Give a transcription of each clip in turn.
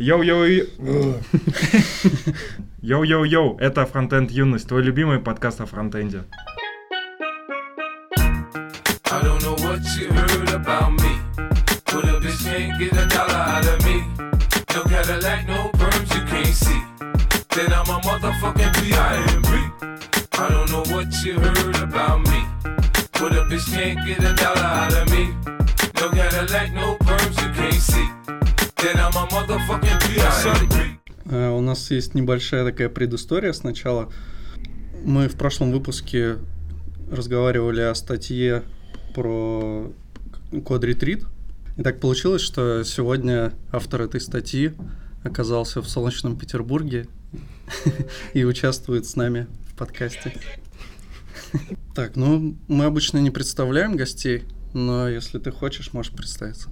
Йоу-йоу-йоу. Йоу-йоу-йоу, это Фронтенд Юность, твой любимый подкаст о фронтенде. That I'm a motherfucking P.I.M.P. I don't know what you heard about me. But a bitch can't get a dollar out of me. No Cadillac, no perms you can't see. У нас есть небольшая такая предыстория сначала. Мы в прошлом выпуске разговаривали о статье про код ретрит. И так получилось, что сегодня автор этой статьи оказался в солнечном Петербурге и участвует с нами в подкасте. Так, ну, мы обычно не представляем гостей, но если ты хочешь, можешь представиться.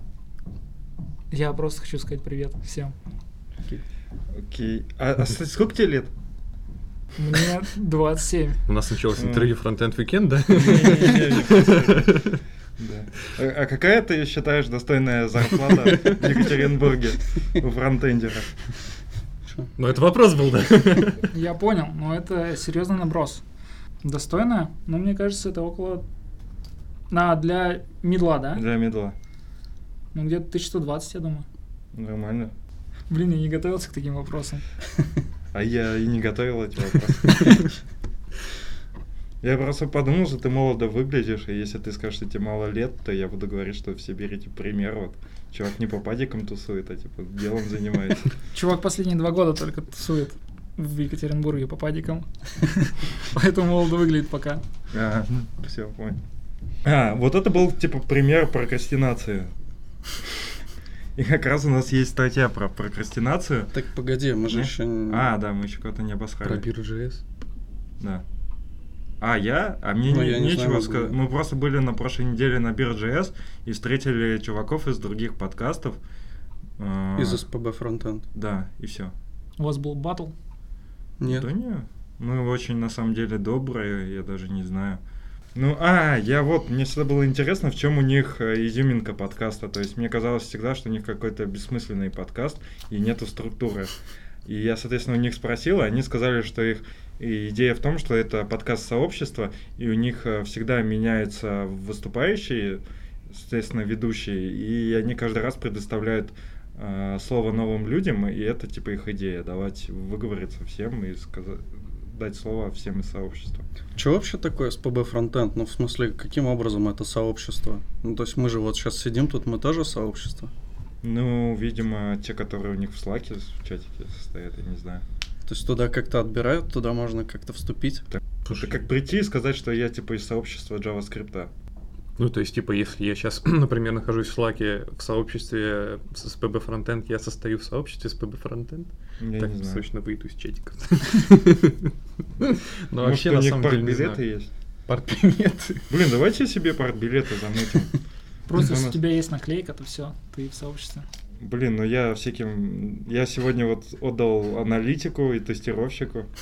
Я просто хочу сказать привет всем. Окей. А, а, кстати, сколько тебе лет? Мне 27. У нас началось интервью Frontend Weekend, да? Да. А, а какая ты считаешь достойная зарплата в Екатеринбурге у фронтендера? Ну, это вопрос был, да? Я понял, но это серьезный наброс. Достойно? Ну, мне кажется, это около... На, для мидла, да? Для медла. Ну, где-то 1120, я думаю. Нормально. Блин, я не готовился к таким вопросам. А я и не готовил эти вопросы. Я просто подумал, что ты молодо выглядишь, и если ты скажешь, что тебе мало лет, то я буду говорить, что все берите пример. Вот чувак не по падикам тусует, а типа делом занимается. Чувак последние два года только тусует в Екатеринбурге по падикам. Поэтому молодо выглядит пока. А, все, понял. А, вот это был типа пример прокрастинации. И как раз у нас есть статья про прокрастинацию. Так, погоди, мы же еще... не- А, да, мы еще кого-то не Про обосрали. Beer.js. Да. А, я? А мне Ну, не- я не нечего сказать. Мы просто были на прошлой неделе на Beer.js и встретили чуваков из других подкастов. А, Из СПБ Frontend. Да, и все. У вас был батл? Нет. Да не, мы очень на самом деле добрые, я даже не знаю. Ну, а, я вот, мне всегда было интересно, в чем у них э, изюминка подкаста. То есть мне казалось всегда, что у них какой-то бессмысленный подкаст и нету структуры. И я, соответственно, у них спросил, и они сказали, что их идея в том, что это подкаст сообщества, и у них э, всегда меняются выступающие, соответственно, ведущие, и они каждый раз предоставляют э, слово новым людям, и это типа их идея, давать выговориться всем и сказать, дать слово всем из сообщества. Что вообще такое СПБ Frontend? Ну, в смысле, каким образом это сообщество? Ну, то есть мы же вот сейчас сидим тут, мы тоже сообщество. Ну, видимо, те, которые у них в слаке в чатике состоят, я не знаю. То есть туда как-то отбирают, туда можно как-то вступить. Это как прийти и сказать, что я типа из сообщества JavaScript. Ну, то есть, типа, если я сейчас, например, нахожусь в Slack в сообществе с SPB Frontend, я состою в сообществе SPB Frontend. Я так, не знаю. срочно выйду из чатиков. Ну, Может, вообще, у на них самом деле, знаю. есть? Партбилеты. Блин, давайте себе партбилеты замутим. Просто У если у тебя есть наклейка, то все, ты в сообществе. Блин, ну я всяким... Я сегодня вот отдал аналитику и тестировщику.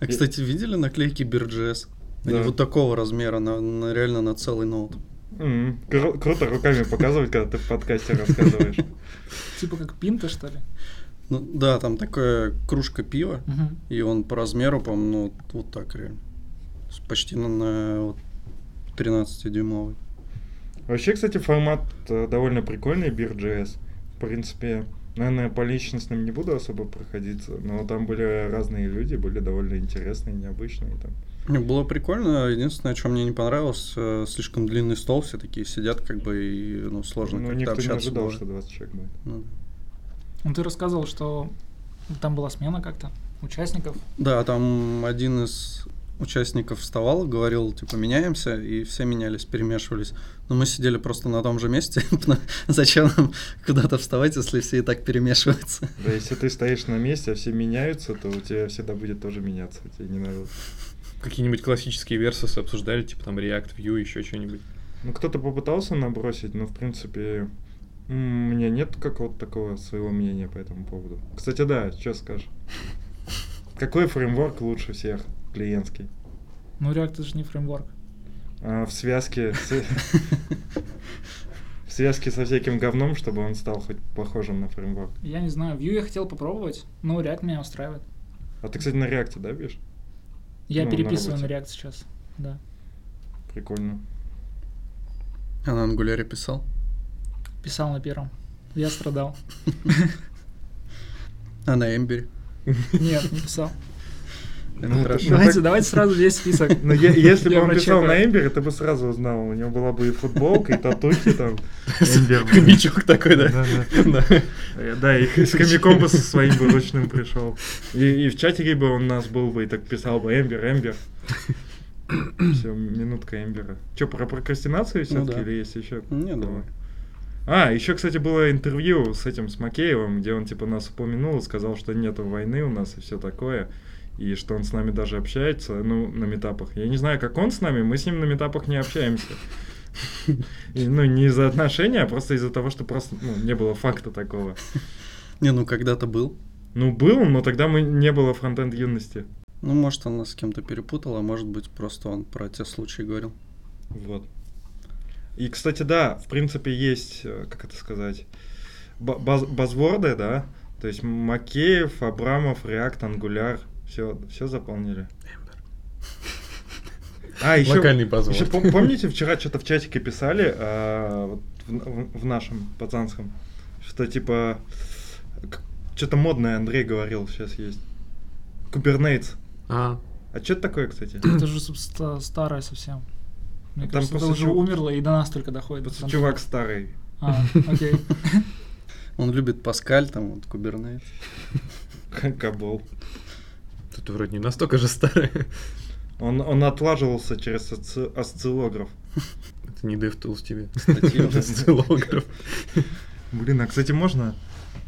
А, кстати, видели наклейки Beer.js? Они Да. вот такого размера, на, на- реально на целый ноут. М, кру- Круто руками показывать, когда ты в подкасте рассказываешь. Типа как пинта, что ли? Ну, да, там такая кружка пива, и он по размеру, по-моему, ну, вот, так реально. Почти на, на вот 13-дюймовый. Вообще, кстати, формат э, довольно прикольный, Beer.js. В принципе, наверное, по личностным не буду особо проходиться, но там были разные люди, были довольно интересные, необычные. Там. Было прикольно. Единственное, что мне не понравилось, э, слишком длинный стол, все такие сидят, как бы, и, ну, сложно Ну, как-то никто не общаться ожидал, было. что 20 человек будет. Ну, Ну, ты рассказывал, что там была смена как-то участников. Да, там один из участников вставал, говорил, типа, меняемся, и все менялись, перемешивались. Но мы сидели просто на том же месте. Зачем нам куда-то вставать, если все и так перемешиваются? Да, если ты стоишь на месте, а все меняются, то у тебя всегда будет тоже меняться. Тебе не надо. Какие-нибудь классические версусы обсуждали, типа там React, Vue, еще что-нибудь. Ну, кто-то попытался набросить, но, в принципе, у меня нет какого-то такого своего мнения по этому поводу. Кстати, да, что скажешь? Какой фреймворк лучше всех клиентский? Ну, React это же не фреймворк. А, в связке с... В связке со всяким говном, чтобы он стал хоть похожим на фреймворк. Я не знаю, Vue я хотел попробовать, но React меня устраивает. А ты, кстати, на реакте, да, видишь? Я Ну, на переписываю на, работе. React сейчас. Да. Прикольно. А на ангуляре писал? Писал на первом. Я страдал. А на эмбере? Нет, не писал. Это Ну, хорошо. Ну, Давайте, так- давайте сразу весь список. Ну, е- если бы Я он писал на Эмбере, ты бы сразу узнал. У него была бы и футболка, и татухи там. Эмбер. Хомячок такой, да? Да, да. Да. Э, Да, и с хомяком бы со своим бы ручным пришел. И, в чатике бы он у нас был бы и так писал бы Эмбер, Эмбер. Все, минутка Эмбера. Че, про прокрастинацию Ну все-таки или есть еще? Не, давай. А, еще, кстати, было интервью с этим, с Макеевым, где он, типа, нас упомянул и сказал, что нету войны у нас и все такое, и что он с нами даже общается, ну, на метапах. Я не знаю, как он с нами, мы с ним на метапах не общаемся. И, ну, не из-за отношения, а просто из-за того, что просто, ну, не было факта такого. Не, ну когда-то был. Ну, был, но тогда мы не было фронтенд юности. Ну, может, он нас с кем-то перепутал, а может быть, просто он про те случаи говорил. Вот. И, кстати, да, в принципе, есть, э, как это сказать, ба- баз- базворды, да, то есть Макеев, Абрамов, React, Angular, все, все заполнили. А, еще, Локальный базовый. еще пом- помните, вчера что-то в чатике писали, а, вот в, в- в нашем пацанском, что типа, что-то модное Андрей говорил, сейчас есть. Kubernetes. А, А что это такое, кстати? Это же ста- старое совсем. Мне Там кажется, это просто уже чу- умерло и до нас только доходит. Просто чувак старый. А, окей. Он любит Паскаль, там вот Kubernetes. Кабол. Тут вроде не настолько же старый. Он, он отлаживался через осци- осциллограф. Это не DevTools тебе. Осциллограф. Блин, а кстати, можно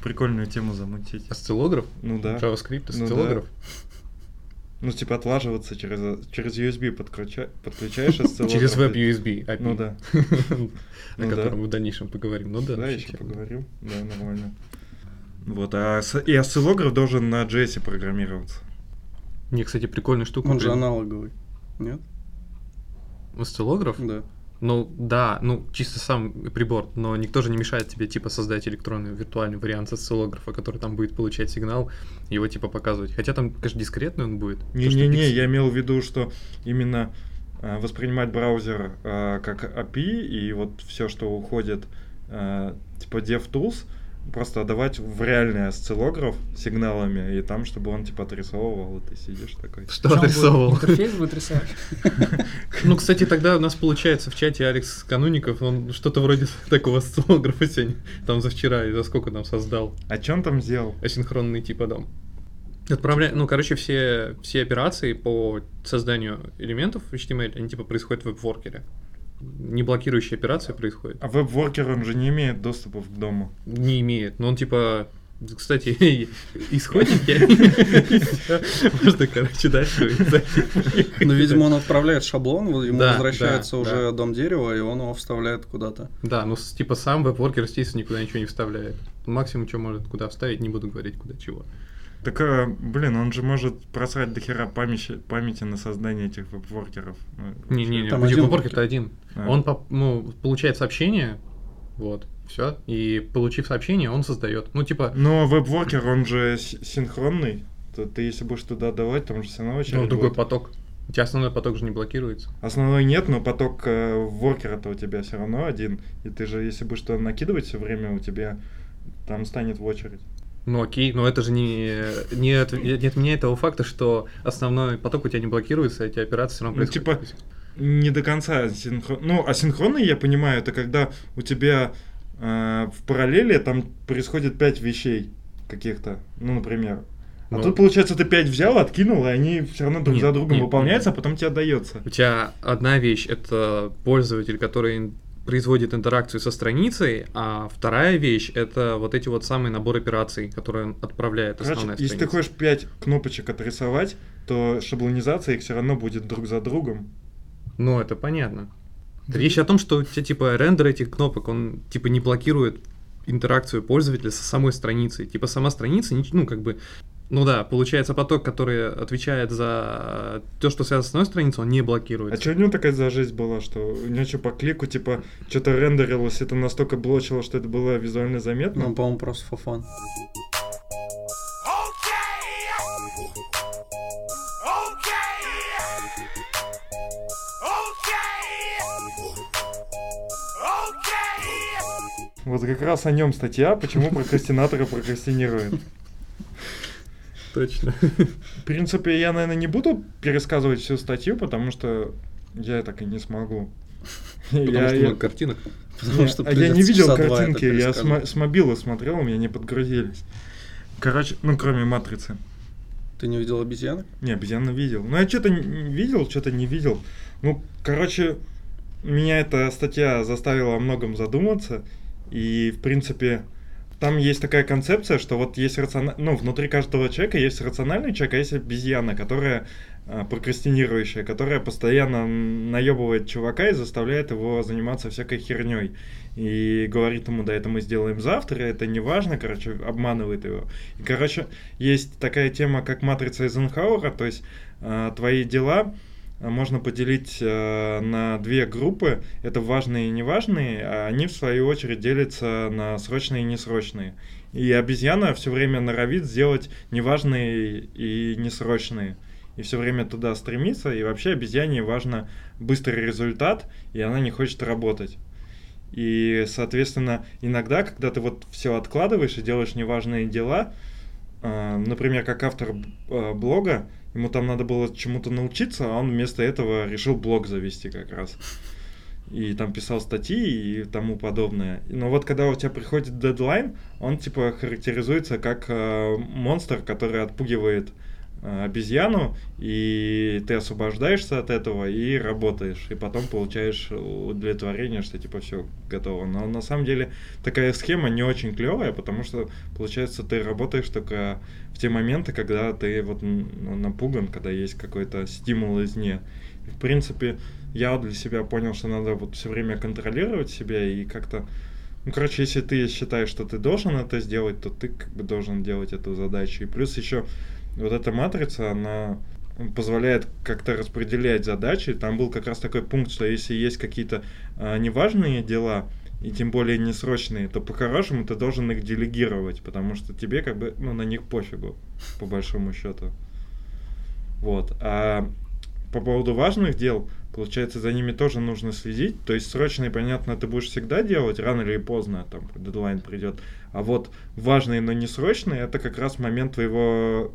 прикольную тему замутить? Осциллограф? Ну да. JavaScript, Ну осциллограф? Ну, типа отлаживаться через, через USB подключа- подключаешь осциллограф. Через веб-USB API. Ну да. О Ну котором мы в дальнейшем поговорим. Ну да. Да, еще поговорим. Да, нормально. Вот, а и осциллограф должен на JS программироваться. Не, кстати, прикольная штука. Он же аналоговый. Нет? Осциллограф? Да. Ну да, ну чисто сам прибор, но никто же не мешает тебе типа создать электронный виртуальный вариант осциллографа, который там будет получать сигнал, его типа показывать. Хотя там, конечно, дискретный он будет. Не-не-не, пикс- я имел в виду, что именно а, воспринимать браузер а, как API и вот все, что уходит а, типа DevTools, просто отдавать в реальный осциллограф сигналами, и там, чтобы он типа отрисовывал, и ты сидишь такой. Что будет- отрисовывал? Интерфейс будет рисовать. Ну, кстати, тогда у нас получается в чате Алекс Кануников, он что-то вроде такого осциллографа сегодня, там за вчера, и за сколько там создал. А он там сделал? асинхронный типа дом. Отправля... Ну, короче, все, все операции по созданию элементов в HTML, они типа происходят в веб-воркере. Не блокирующие операции происходят. А веб-воркер, он же не имеет доступа к дому. Не имеет. Но он типа... Кстати, исходники. Можно, короче, дальше. Ну, видимо, он отправляет шаблон, ему возвращается уже дом дерева, и он его вставляет куда-то. Да, ну типа сам веб-воркер, естественно, никуда ничего не вставляет. Максимум, что может куда вставить, не буду говорить, куда чего. Так, а, блин, он же может просрать до хера памяти, памяти на создание этих веб-воркеров. Ну, Не-не-не, Там подожди, один веб-воркер-то воркер. один. А. Он ну, получает сообщение, вот, все, и получив сообщение, он создает. Ну, типа, Но веб-воркер, он же синхронный. То ты если будешь туда давать, там же все равно очередь ну, другой будет. поток. У тебя основной поток же не блокируется. Основной нет, но поток э, воркера-то у тебя все равно один. И ты же, если будешь туда накидывать все время, у тебя там станет в очередь. Ну окей, но это же не, не, от- не отменяет того факта, что основной поток у тебя не блокируется, эти операции все равно Ну, происходят. типа, Не до конца синхрон... Ну, асинхронный, я понимаю, это когда у тебя э, в параллели там происходит пять вещей каких-то, ну, например. А Ну. тут, получается, ты пять взял, откинул, и они все равно друг Нет, за другом нет, выполняются, нет. а потом тебе отдается. У тебя одна вещь это пользователь, который производит интеракцию со страницей, а вторая вещь это вот эти вот самые набор операций, которые он отправляет Короче, основная если ты страница. хочешь пять кнопочек отрисовать, то шаблонизация их все равно будет друг за другом. Ну, это понятно. Речь о том, что у тебя типа рендер этих кнопок, он типа не блокирует интеракцию пользователя со самой страницей. Типа сама страница, ну как бы Ну да, получается поток, который отвечает за то, что связано с одной страницей, он не А блокируется. что у него такая за жизнь была, что у него что по клику, типа, что-то рендерилось, это настолько блочило, что это было визуально заметно? Ну, по-моему, просто фофан. Вот как раз о нем статья, почему прокрастинаторы прокрастинируют. Точно. В принципе, я, наверное, не буду пересказывать всю статью, потому что я так и не смогу. Потому Я- что я- много картинок. Потому Не, что а я не видел картинки, я с, с мобила смотрел, у меня не подгрузились. Короче, ну кроме матрицы. Ты не видел обезьянок? Не, обезьяны видел. Ну, я что-то видел, что-то не видел. Ну, короче, меня эта статья заставила о многом задуматься. И, в принципе, там есть такая концепция, что вот есть рациональный... Ну, внутри каждого человека есть рациональный человек, а есть обезьяна, которая а, прокрастинирующая, которая постоянно наебывает чувака и заставляет его заниматься всякой херней. И говорит ему, да, это мы сделаем завтра, это не важно, короче, обманывает его. И, короче, есть такая тема, как матрица Эйзенхауэра, то есть а, твои дела можно поделить а, на две группы. Это важные и неважные, а они, в свою очередь, делятся на срочные и несрочные. И обезьяна все время норовит сделать неважные и несрочные. И все время туда стремится, и вообще обезьяне важно быстрый результат, и она не хочет работать. И, соответственно, иногда, когда ты вот все откладываешь и делаешь неважные дела, а, например, как автор блога, ему там надо было чему-то научиться, а он вместо этого решил блог завести как раз. И там писал статьи и тому подобное. Но вот когда у тебя приходит дедлайн, он типа характеризуется как а, монстр, который отпугивает а, обезьяну, и ты освобождаешься от этого и работаешь, и потом получаешь удовлетворение, что типа все готово. Но на самом деле такая схема не очень клевая, потому что получается ты работаешь только в те моменты, когда ты вот напуган, когда есть какой-то стимул извне. И, в принципе, я для себя понял, что надо вот все время контролировать себя и как-то ну, короче, если ты считаешь, что ты должен это сделать, то ты как бы должен делать эту задачу. И плюс еще вот эта матрица, она позволяет как-то распределять задачи. Там был как раз такой пункт, что если есть какие-то а, неважные дела, и тем более несрочные, то по-хорошему ты должен их делегировать, потому что тебе как бы ну, на них пофигу, по большому счету. Вот. А по поводу важных дел, получается, за ними тоже нужно следить. То есть срочные, понятно, ты будешь всегда делать, рано или поздно там дедлайн придет. А вот важные, но не срочные, это как раз момент твоего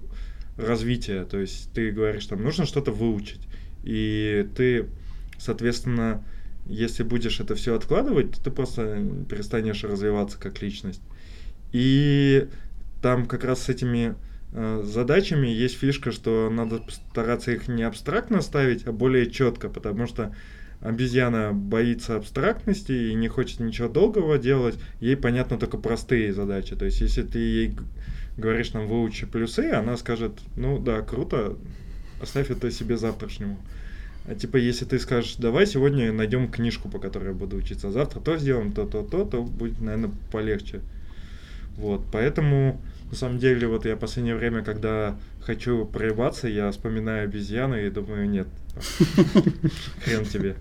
развития. То есть ты говоришь, там нужно что-то выучить. И ты, соответственно, если будешь это все откладывать, то ты просто перестанешь развиваться как личность. И там как раз с этими э, задачами есть фишка, что надо стараться их не абстрактно ставить, а более четко, потому что обезьяна боится абстрактности и не хочет ничего долгого делать, ей понятно только простые задачи. То есть, если ты ей говоришь, там, выучи плюсы, она скажет, ну да, круто, оставь это себе завтрашнему. А типа, если ты скажешь, давай сегодня найдем книжку, по которой я буду учиться, а завтра то сделаем, то, то, то, то будет, наверное, полегче. Вот, поэтому, на самом деле, вот я в последнее время, когда хочу проебаться, я вспоминаю обезьяну и думаю, нет, хрен тебе.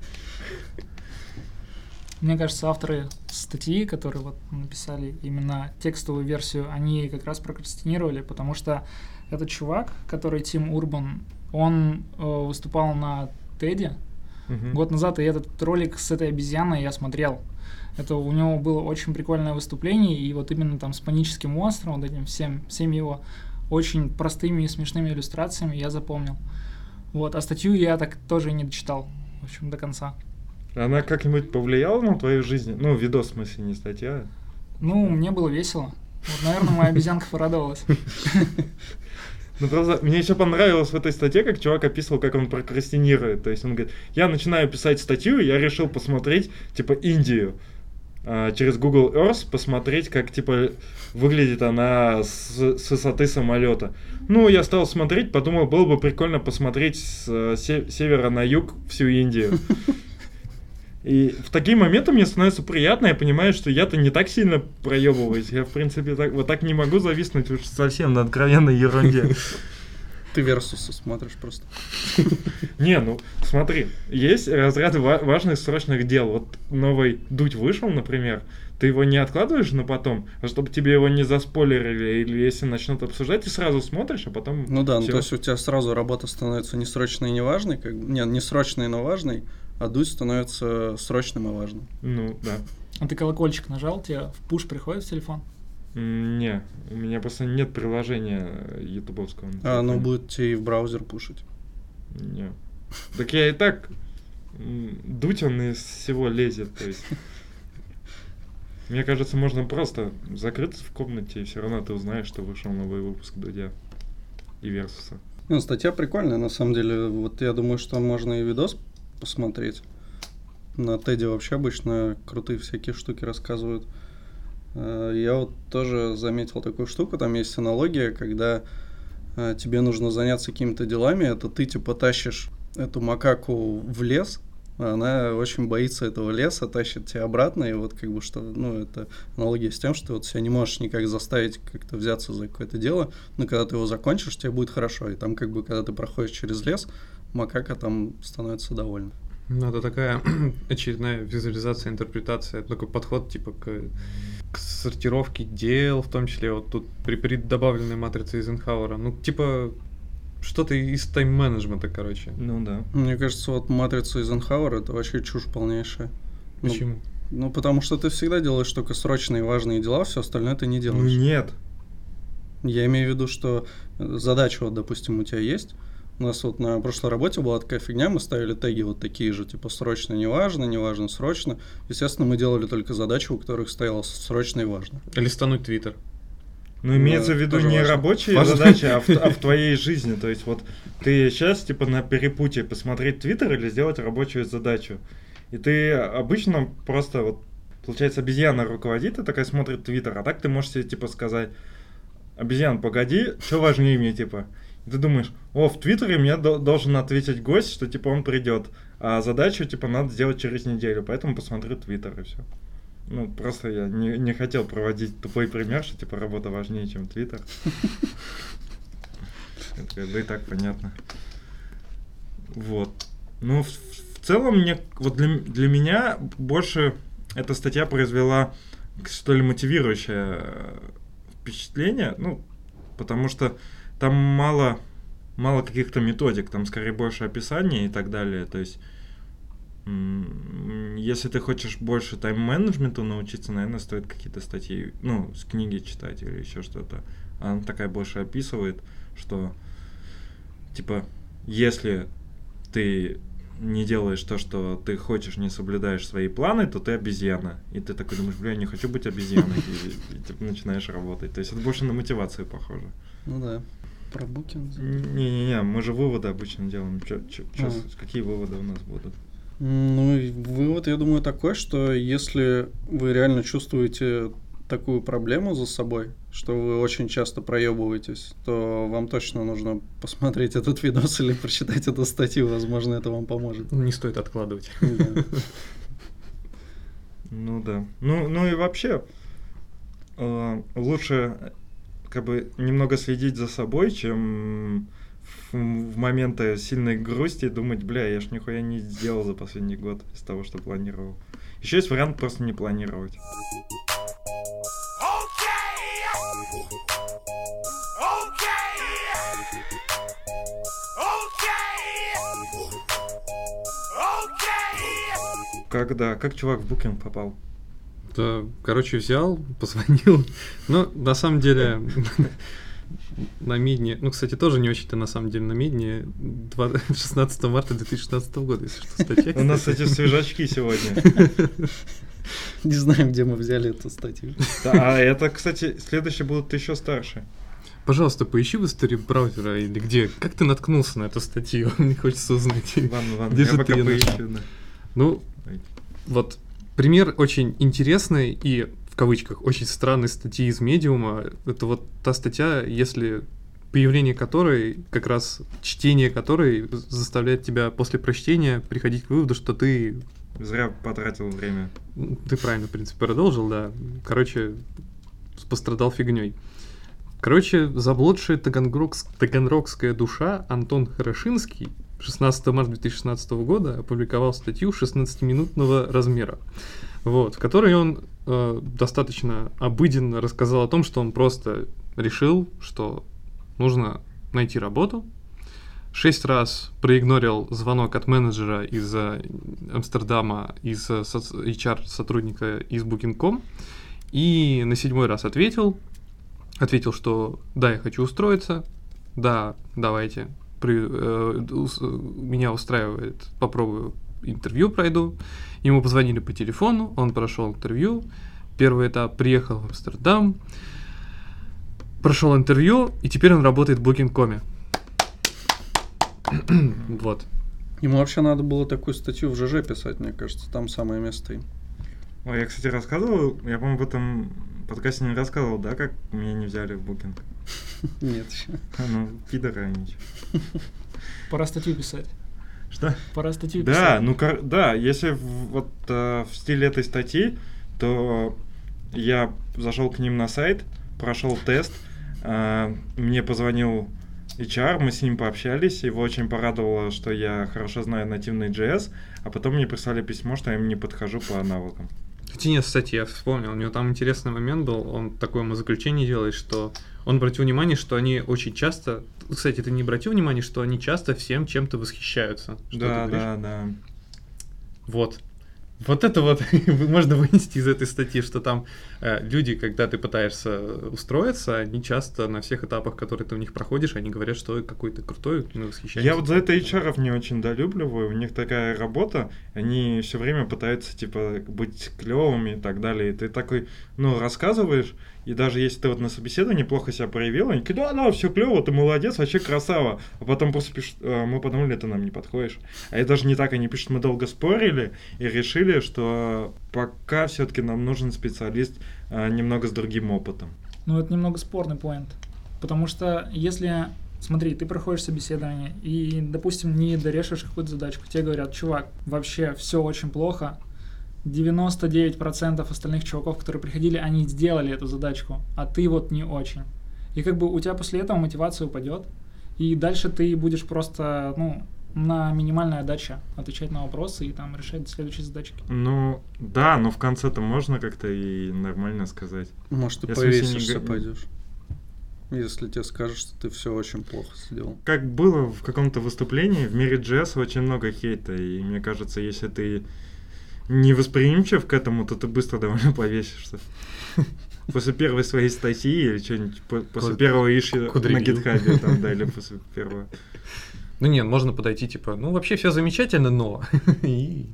Мне кажется, авторы статьи, которые вот написали именно текстовую версию, они как раз прокрастинировали, потому что этот чувак, который Тим Урбан, он э, выступал на Теде Мгм. год назад, и этот ролик с этой обезьяной я смотрел. Это у него было очень прикольное выступление, и вот именно там с паническим монстром, вот этим всем, всеми его очень простыми и смешными иллюстрациями я запомнил. Вот, а статью я так тоже не дочитал, в общем, до конца. Она как-нибудь повлияла на твою жизнь? Ну, видос, в смысле, не статья. Ну, мне было весело. Вот, наверное, моя обезьянка порадовалась. Ну, просто мне еще понравилось в этой статье, как чувак описывал, как он прокрастинирует. То есть он говорит, я начинаю писать статью, я решил посмотреть, типа, Индию. а, через Google Earth посмотреть, как, типа, выглядит она с, с высоты самолета. Ну, я стал смотреть, подумал, было бы прикольно посмотреть с э, се- севера на юг всю Индию. И в такие моменты мне становится приятно, я понимаю, что я-то не так сильно проебываюсь. Я, в принципе, так, вот так не могу зависнуть уж совсем на откровенной ерунде. Ты Версусы смотришь просто. Не, ну смотри, есть разряды ва- важных срочных дел. Вот новый дуть вышел, например, ты его не откладываешь на потом, а чтобы тебе его не заспойлерили, или если начнут обсуждать, ты сразу смотришь, а потом... Ну да, ну то есть у тебя сразу работа становится не срочной и не важной, как бы, не, не срочной, но важной, а дуть становится срочным и важным. Ну, да. А ты колокольчик нажал, тебе в пуш приходит в телефон? Не, у меня просто нет приложения ютубовского. А оно будет тебе и в браузер пушить. Не. Так я и так... Дуть он из всего лезет, то есть... Мне кажется, можно просто закрыться в комнате, и все равно ты узнаешь, что вышел новый выпуск Дудя и Версуса. Ну, статья прикольная, на самом деле. Вот я думаю, что можно и видос посмотреть. На Теди вообще обычно крутые всякие штуки рассказывают. Э, Я вот тоже заметил такую штуку, там есть аналогия, когда э, тебе нужно заняться какими-то делами, это ты типа тащишь эту макаку в лес, а она очень боится этого леса, тащит тебя обратно, и вот как бы что, ну, это аналогия с тем, что вот себя не можешь никак заставить как-то взяться за какое-то дело, но когда ты его закончишь, тебе будет хорошо, и там как бы, когда ты проходишь через лес, макака там становится довольна. Ну, это такая очередная визуализация, интерпретация, такой подход типа к, к сортировке дел, в том числе вот тут при, при добавленной матрице Эйзенхауэра. Ну, типа, что-то из тайм-менеджмента, короче. Ну да. Мне кажется, вот матрица Эйзенхауэра это вообще чушь полнейшая. Ну, Почему? Ну, потому что ты всегда делаешь только срочные и важные дела, все остальное ты не Ну делаешь. нет. Я имею в виду, что э, задача, вот, допустим, у тебя есть. У нас вот на прошлой работе была такая фигня, мы ставили теги вот такие же, типа срочно, неважно, неважно, срочно. Естественно, мы делали только задачи, у которых стояло срочно и важно. Листануть Твиттер. Ну, имеется в виду не важно. рабочие Важно. задачи, а в, а в твоей жизни. То есть, вот ты сейчас, типа, на перепутье посмотреть Твиттер или сделать рабочую задачу. И ты обычно просто вот, получается, обезьяна руководит и такая смотрит Твиттер, а так ты можешь себе, типа, сказать, обезьян, погоди, что важнее мне, типа. Ты думаешь, о, в Твиттере мне до- должен ответить гость, что, типа, он придет, а задачу, типа, надо сделать через неделю, поэтому посмотрю Твиттер и все. Ну, просто я не, не хотел проводить тупой пример, что, типа, работа важнее, чем Твиттер. Бы и так понятно. Вот. Ну, в, в целом, мне, вот для, для меня больше эта статья произвела, что ли, мотивирующее э, впечатление, ну, потому что там мало, мало каких-то методик, там скорее больше описания и так далее, то есть если ты хочешь больше тайм-менеджменту научиться, наверное, стоит какие-то статьи, ну, с книги читать или еще что-то. Она такая больше описывает, что, типа, если ты не делаешь то, что ты хочешь, не соблюдаешь свои планы, то ты обезьяна. И ты такой думаешь, бля, я не хочу быть обезьяной. И, и, типа, начинаешь работать. То есть это больше на мотивацию похоже. Ну да. Про букинг. Не-не-не, мы же выводы обычно делаем. Чё, чё- чё А. какие выводы у нас будут? Ну, вывод, я думаю, такой, что если вы реально чувствуете такую проблему за собой, что вы очень часто проебываетесь, то вам точно нужно посмотреть этот видос или прочитать эту статью, возможно, это вам поможет. Не стоит откладывать. Ну да. Ну, ну и вообще, э, лучше как бы немного следить за собой, чем в, в моменты сильной грусти думать, бля, я ж нихуя не сделал за последний год из того, что планировал. Еще есть вариант просто не планировать. Когда? Как чувак в букинг попал? Да, короче, взял, позвонил. Ну, на самом деле, на Мидне, ну, кстати, тоже не очень-то на самом деле на Мидне, два- 16 марта 2016 года, если что, статья. У нас кстати. эти свежачки сегодня. Не знаем, где мы взяли эту статью. Да, а это, кстати, следующие будут еще старше. Пожалуйста, поищи в истории браузера или где. Как ты наткнулся на эту статью? Мне хочется узнать. Ладно, ладно, Где я же пока поищу. да. Ну, Ой. вот пример очень интересный и в кавычках очень странной статьи из медиума. Это вот та статья, если появление которой, как раз чтение которой заставляет тебя после прочтения приходить к выводу, что ты Зря потратил время. Ты правильно, в принципе, продолжил, да. Короче, пострадал фигней. Короче, заблудшая таганрогс- таганрогская душа Антон Хорошинский 16 марта 2016 года опубликовал статью 16-минутного размера, вот, в которой он э, достаточно обыденно рассказал о том, что он просто решил, что нужно найти работу, шесть раз проигнорил звонок от менеджера из э, Амстердама, из э, HR-сотрудника из Booking.com, и на седьмой раз ответил, ответил, что да, я хочу устроиться, да, давайте, при- э, ус- меня устраивает, попробую интервью пройду. Ему позвонили по телефону, он прошел интервью, первый этап приехал в Амстердам, прошел интервью, и теперь он работает в Booking.com. вот. Ему вообще надо было такую статью в ЖЖ писать, мне кажется, там самое место им. Ой, я, кстати, рассказывал, я, по-моему, в этом подкасте не рассказывал, да, как меня не взяли в букинг? Нет еще. А, Ну, чё. Пора статью писать. Что? Пора статью Да, писать. ну кор- да, если в- вот э, в стиле этой статьи, то я зашел к ним на сайт, прошел тест, э, мне позвонил HR, мы с ним пообщались, его очень порадовало, что я хорошо знаю нативный JS, а потом мне прислали письмо, что я им не подхожу по навыкам. Хотя нет, кстати, я вспомнил, у него там интересный момент был, он такое заключение делает, что он обратил внимание, что они очень часто, кстати, ты не обратил внимание, что они часто всем чем-то восхищаются? Что да, да, да. Вот. Вот это вот можно вынести из этой статьи, что там э, люди, когда ты пытаешься устроиться, они часто на всех этапах, которые ты у них проходишь, они говорят, что «Ой, какой ты крутой, мы восхищаемся. Я вот за это HR не очень долюбливаю. У них такая работа, они все время пытаются, типа, быть клевыми и так далее. И ты такой, ну, рассказываешь, и даже если ты вот на собеседовании плохо себя проявил, они такие, да, да, все клево, ты молодец, вообще красава. А потом просто пишут, «А, мы подумали, ты нам не подходишь. А это даже не так, они пишут, мы долго спорили и решили, что пока все-таки нам нужен специалист а, немного с другим опытом. Ну, это немного спорный поинт. Потому что если, смотри, ты проходишь собеседование и, допустим, не дорешишь какую-то задачку, тебе говорят, чувак, вообще все очень плохо, 99% остальных чуваков, которые приходили, они сделали эту задачку, а ты вот не очень. И как бы у тебя после этого мотивация упадет, и дальше ты будешь просто, ну, на минимальной отдаче отвечать на вопросы и там решать следующие задачки. Ну, да, но в конце-то можно как-то и нормально сказать. Может, ты не повесишься г- пойдешь. Если тебе скажут, что ты все очень плохо сделал. Как было в каком-то выступлении, в мире джесса очень много хейта, и мне кажется, если ты не восприимчив к этому, то ты быстро довольно повесишься. После первой своей статьи или что-нибудь, по- после первого иши на код-ревью. гитхабе там, да, или после первого. Ну нет, можно подойти, типа, ну вообще все замечательно, но... И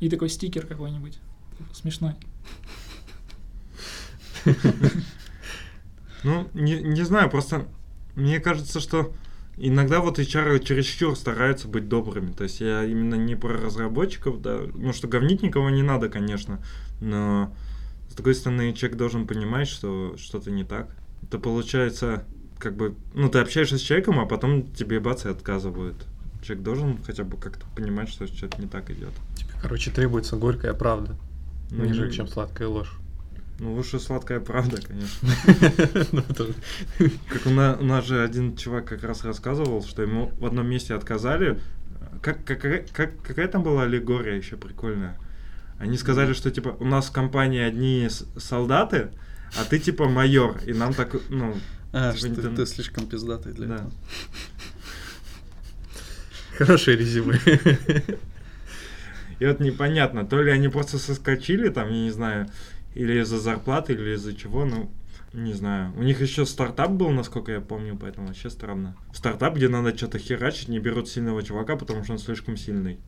И такой стикер какой-нибудь. Смешной. Ну, не, не знаю, просто мне кажется, что иногда вот HR чересчур стараются быть добрыми. То есть я именно не про разработчиков, да, ну что говнить никого не надо, конечно, но с другой стороны человек должен понимать, что что-то не так. Это получается как бы, ну ты общаешься с человеком, а потом тебе бац и отказывают. Человек должен хотя бы как-то понимать, что что-то не так идет. тебе, короче, требуется горькая правда, Ну, ниже, чем сладкая ложь. Ну, лучше сладкая правда, конечно. Ну, Как у, на- у нас же один чувак как раз рассказывал, что ему в одном месте отказали. Как, какая, как, какая там была аллегория еще прикольная? Они сказали, что типа у нас в компании одни солдаты, а ты типа майор, и нам так, ну, А, Типа что там- ты слишком пиздатый для да. этого. Хорошее резюме. И вот непонятно, то ли они просто соскочили там, я не знаю, или из-за зарплаты, или из-за чего, ну, не знаю. У них еще стартап был, насколько я помню, поэтому вообще странно. Стартап, где надо что-то херачить, не берут сильного чувака, потому что он слишком сильный.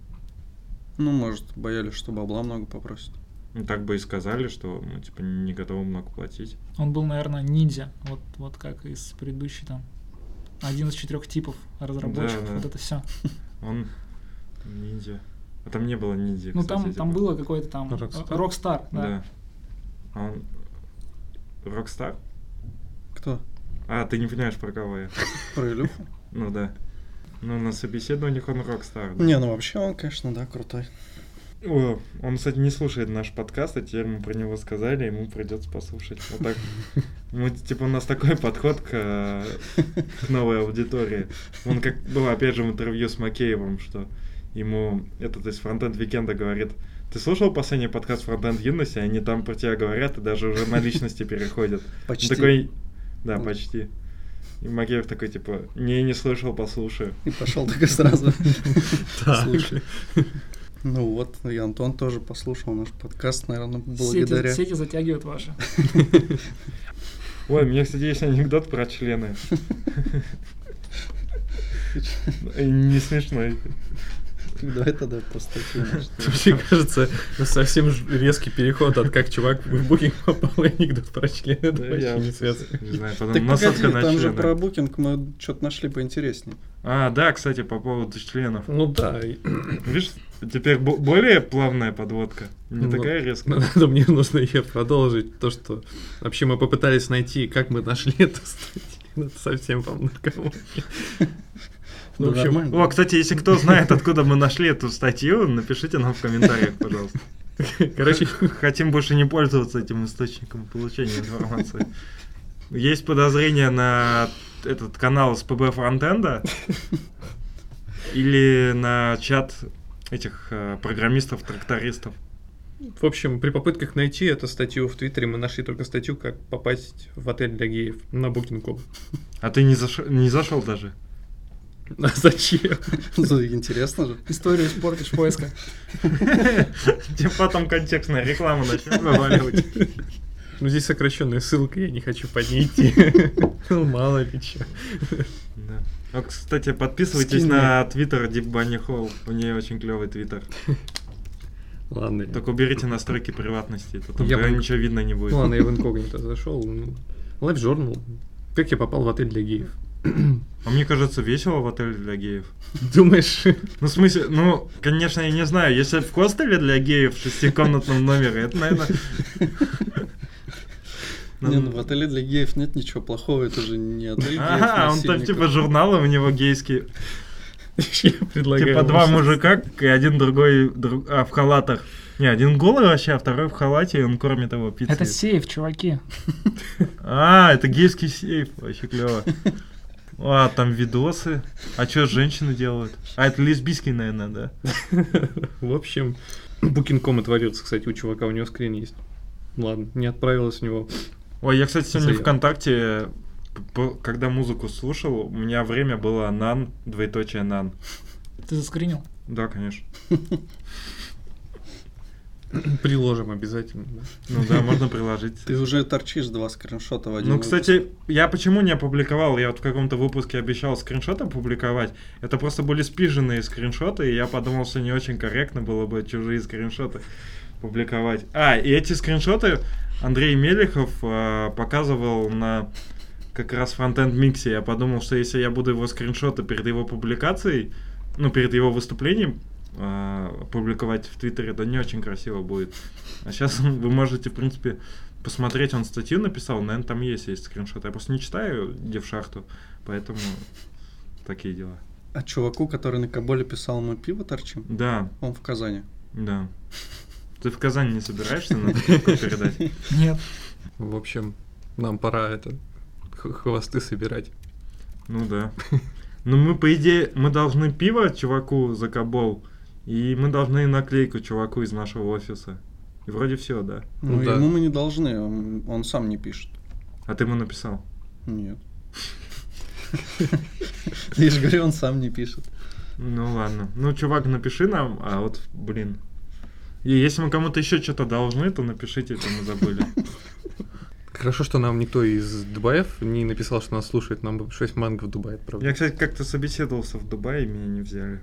Ну, может, боялись, что бабла много попросят. Ну, так бы и сказали, что мы, типа, не готовы много платить. Он был, наверное, ниндзя. Вот, вот как из предыдущей там. Один из четырех типов разработчиков. Да, да. Вот это все. Он ниндзя. А там не было ниндзя, Ну кстати, там, там типа. было какой-то там Rockstar. э, Rockstar, да. Да. А он... Rockstar? Кто? А, ты не понимаешь, про кого я. Про Илюху? Ну да. Ну, на собеседованиях он rockstar. да. Не, ну вообще он, конечно, да, крутой. О, он, кстати, не слушает наш подкаст, а теперь мы про него сказали, ему придется послушать. Вот так. Мы, типа, у нас такой подход к, к новой аудитории. Он как было, опять же, в интервью с Макеевым, что ему этот из Frontend Weekend а говорит, ты слушал последний подкаст фронтенд юности, они там про тебя говорят и даже уже на личности переходят. Почти. такой, да, почти. И Макеев такой, типа, не, не слышал, послушаю. И пошел так и сразу. Слушай. Ну вот, и Антон тоже послушал наш подкаст, наверное, Сети, благодаря. сети затягивают ваши. Ой, у меня, кстати, есть анекдот про члены. Не смешной. Давай тогда просто Мне кажется, совсем резкий переход от как чувак в букинг попал и анекдот про члены. Это Да, вообще не связано. Не знаю, потом Так насадка погоди, там же про букинг мы что-то нашли поинтереснее. А, да, кстати, по поводу членов. Ну да, Видишь, теперь бо- более плавная подводка. Не Ну, такая резкая. надо мне нужно ее продолжить. То, что вообще мы попытались найти, как мы нашли эту статью. Это совсем вам наркомания. Ну, Да общем, нормально. О, кстати, если кто знает, откуда мы нашли эту статью, напишите нам в комментариях, пожалуйста. короче, Хотим больше не пользоваться этим источником получения информации. Есть подозрение на этот канал с ПБ фронтенда или на чат этих э, программистов-трактористов. в общем, при попытках найти эту статью в Твиттере мы нашли только статью, как попасть в отель для геев на Booking.com. А ты не, заш... не зашел даже? А зачем? Ну, Интересно же. Историю испортишь в поисках. Тебе потом контекстная реклама начнет вываливать. Ну, здесь сокращенная ссылка, я не хочу по ней идти. Ну, мало ли что. Да. А, кстати, подписывайтесь Скинь на твиттер Deep Bunny Hall. У нее очень клевый твиттер. Ладно. я- Только уберите настройки приватности, то там Я бы- ничего видно не будет. Ну ладно, я в инкогнито зашел. Ну, Life Journal. Как я попал в отель для геев? А мне кажется, весело в отеле для геев. Думаешь? Ну, в смысле, ну, конечно, я не знаю, если в хостеле для геев в шестикомнатном номере, это, наверное... Не, ну в отеле для геев нет ничего плохого, это же не отель геев. Ага, он там типа журналы у него гейские. Я предлагаю... Типа два мужика и один другой друг- а, в халатах. Не, один голый вообще, а второй в халате, и он кормит его пиццей. Это сейф, чуваки. А, это гейский сейф, вообще клево. А, там видосы. А что женщины делают? А, это лесбийский, наверное, да? В общем, Booking.com отворился, кстати, у чувака, у него скрин есть. Ладно, не отправилось у него. Ой, я, кстати, сегодня Заявка. ВКонтакте, п- когда музыку слушал, у меня время было нан, двоеточие нан. Ты заскринил? Да, конечно. Приложим обязательно. да. Ну да, можно приложить. Ты уже торчишь два скриншота в один Ну, выпуск. кстати, я почему не опубликовал? Я вот в каком-то выпуске обещал скриншоты опубликовать. Это просто были спиженные скриншоты, и я подумал, что не очень корректно было бы чужие скриншоты публиковать. А, и эти скриншоты Андрей Мелехов э, показывал на как раз фронтенд миксе. Я подумал, что если я буду его скриншоты перед его публикацией, ну, перед его выступлением э, публиковать в Твиттере, то не очень красиво будет. А сейчас вы можете, в принципе, посмотреть, он статью написал, наверное, там есть, есть скриншот. Я просто не читаю Девшахту, поэтому такие дела. А чуваку, который на Каболе писал, мы пиво торчим, Да, он в Казани. да. Ты в Казани не собираешься на передать? Нет. В общем, нам пора это хвосты собирать. Ну да. Ну мы, по идее, мы должны пиво чуваку закабол, и мы должны наклейку чуваку из нашего офиса. И вроде все, да. Ну, Ну да. ему мы не должны, он, он сам не пишет. А ты ему написал? Нет. Я же говорю, он сам не пишет. Ну ладно. Ну, чувак, напиши нам, а вот, блин. И если мы кому-то еще что-то должны, то напишите, это мы забыли. Хорошо, что нам никто из Дубаев не написал, что нас слушает. Нам бы 6 манго в Дубае Я, отправили. кстати, как-то собеседовался в Дубае, и меня не взяли.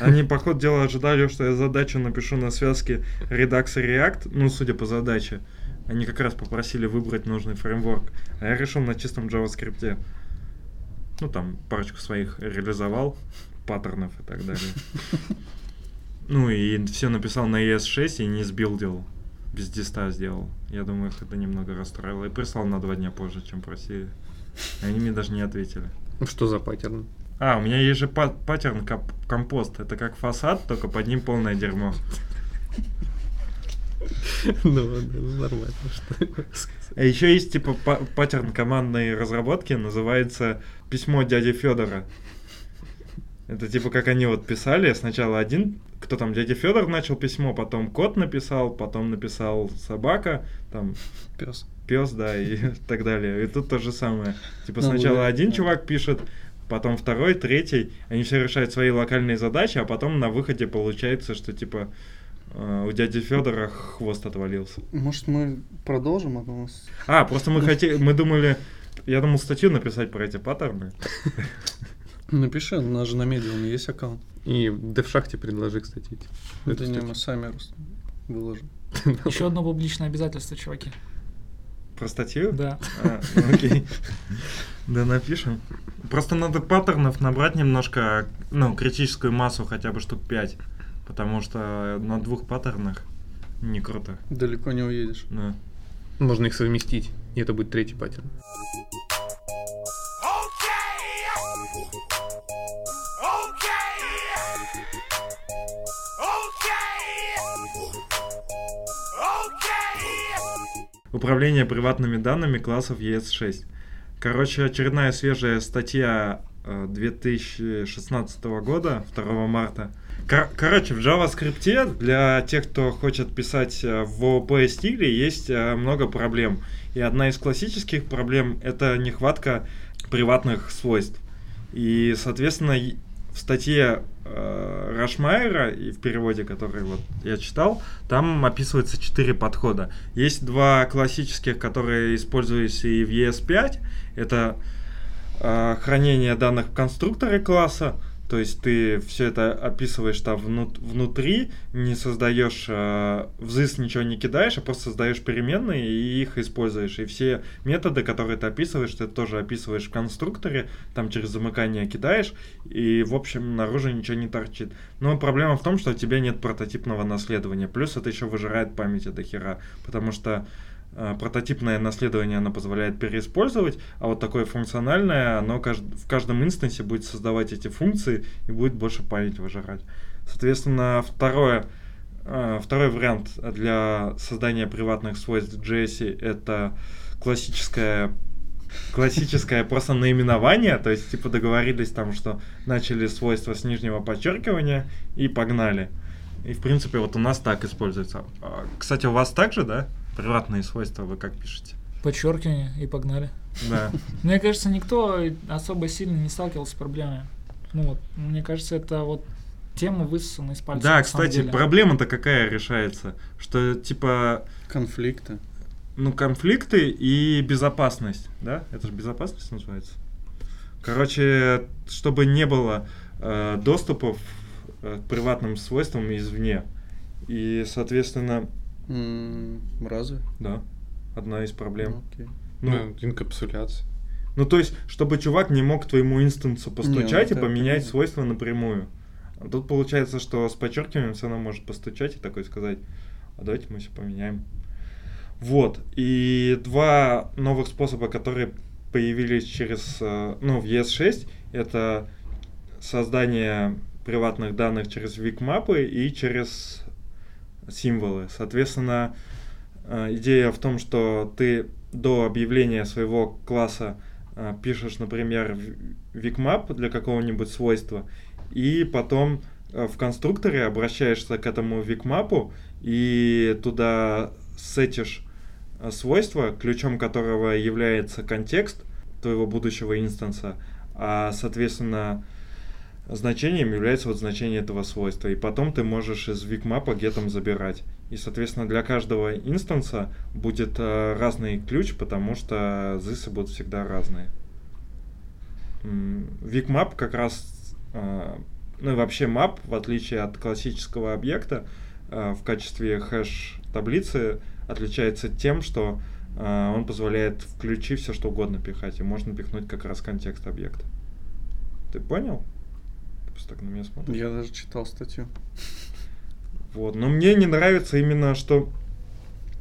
Они, по ходу дела, ожидали, что я задачу напишу на связке Redux и React, ну, судя по задаче. Они как раз попросили выбрать нужный фреймворк, а я решил на чистом JavaScript. Ну, там, парочку своих реализовал, паттернов и так далее. Ну, и все написал на ES6 и не сбилдил. Без диста сделал. Я думаю, их это немного расстроило. И прислал на два дня позже, чем просили. Они мне даже не ответили. Что за паттерн? А, у меня есть же па- паттерн компост. Это как фасад, только под ним полное дерьмо. Ну, ладно, нормально. что А еще есть типа па- паттерн командной разработки, называется письмо дяди Федора. Это типа как они вот писали, сначала один, кто там, дядя Федор начал письмо, потом кот написал, потом написал собака, там Пес. пес, да, и так далее. И тут то же самое. Типа Ну, сначала один чувак пишет, потом второй, третий, они все решают свои локальные задачи, а потом на выходе получается, что типа э, у дяди Федора хвост отвалился. Может, мы продолжим, а то у нас... А, просто мы хотели, мы думали, я думал статью написать про эти паттерны. Напиши, у нас же на медиуме есть аккаунт. И да в шахте предложи, кстати. Это не мы сами выложим. Еще одно публичное обязательство, чуваки. Про статью? Да. А, окей. Да, напишем. Просто надо паттернов набрать немножко, ну, критическую массу хотя бы штук 5. Потому что на двух паттернах не круто. Далеко не уедешь. Да. Можно их совместить, и это будет третий паттерн. Управление приватными данными классов ES6. Короче, очередная свежая статья э, 2016 года, 2 марта. Кор- короче, в JavaScript для тех, кто хочет писать э, в OOP стиле, есть э, много проблем. И одна из классических проблем это нехватка приватных свойств. И, соответственно, в статье э, Рашмайера и в переводе, который вот я читал, там описывается четыре подхода. Есть два классических, которые используются и в ES5. Это э, хранение данных в конструкторе класса. То есть ты все это описываешь там внут- внутри, не создаешь э, взыс, ничего не кидаешь, а просто создаешь переменные и их используешь. И все методы, которые ты описываешь, ты тоже описываешь в конструкторе, там через замыкание кидаешь, и в общем наружу ничего не торчит. Но проблема в том, что у тебя нет прототипного наследования. Плюс это еще выжирает памяти до хера, потому что прототипное наследование оно позволяет переиспользовать, а вот такое функциональное, оно в каждом инстансе будет создавать эти функции и будет больше памяти выжирать. Соответственно, второе, э, второй вариант для создания приватных свойств в JS это классическое классическое просто наименование, то есть типа договорились там, что начали свойства с нижнего подчеркивания и погнали. И в принципе вот у нас так используется. А, Кстати, у вас также, да? Приватные свойства вы как пишете? Подчеркивание и погнали. Да. Мне кажется, никто особо сильно не сталкивался с проблемой. Ну вот, мне кажется, это вот тема высосана из пальца. Да, кстати, проблема-то какая решается? Что типа, Конфликты. ну, конфликты и безопасность, да? Это же безопасность называется. Короче, чтобы не было э, доступов э, к приватным свойствам извне. И, соответственно, М, Разве? да, одна из проблем. Ну, окей. Ну, Ну, инкапсуляция. ну, то есть, чтобы чувак не мог твоему инстансу постучать ну, и поменять понятно. свойства напрямую. А тут получается, что с подчеркиванием все равно может постучать и такой сказать, а давайте мы все поменяем. Вот. И два новых способа, которые появились через, э, ну, в ES6, это создание приватных данных через викмапы и через символы. Соответственно, э, идея в том, что ты до объявления своего класса э, пишешь, например, викмап для какого-нибудь свойства, и потом э, в конструкторе обращаешься к этому викмапу и туда сетишь свойство, ключом которого является контекст твоего будущего инстанса, а, соответственно, значением является вот значение этого свойства. И потом ты можешь из викмапа гетом забирать. И, соответственно, для каждого инстанса будет э, разный ключ, потому что зысы будут всегда разные. Викмап как раз, э, ну и вообще map, в отличие от классического объекта, э, в качестве хэш-таблицы отличается тем, что э, он позволяет в ключи все что угодно пихать, и можно пихнуть как раз контекст объекта. Ты понял? Просто так на меня смотришь. Я даже читал статью. Вот. Но мне не нравится именно, что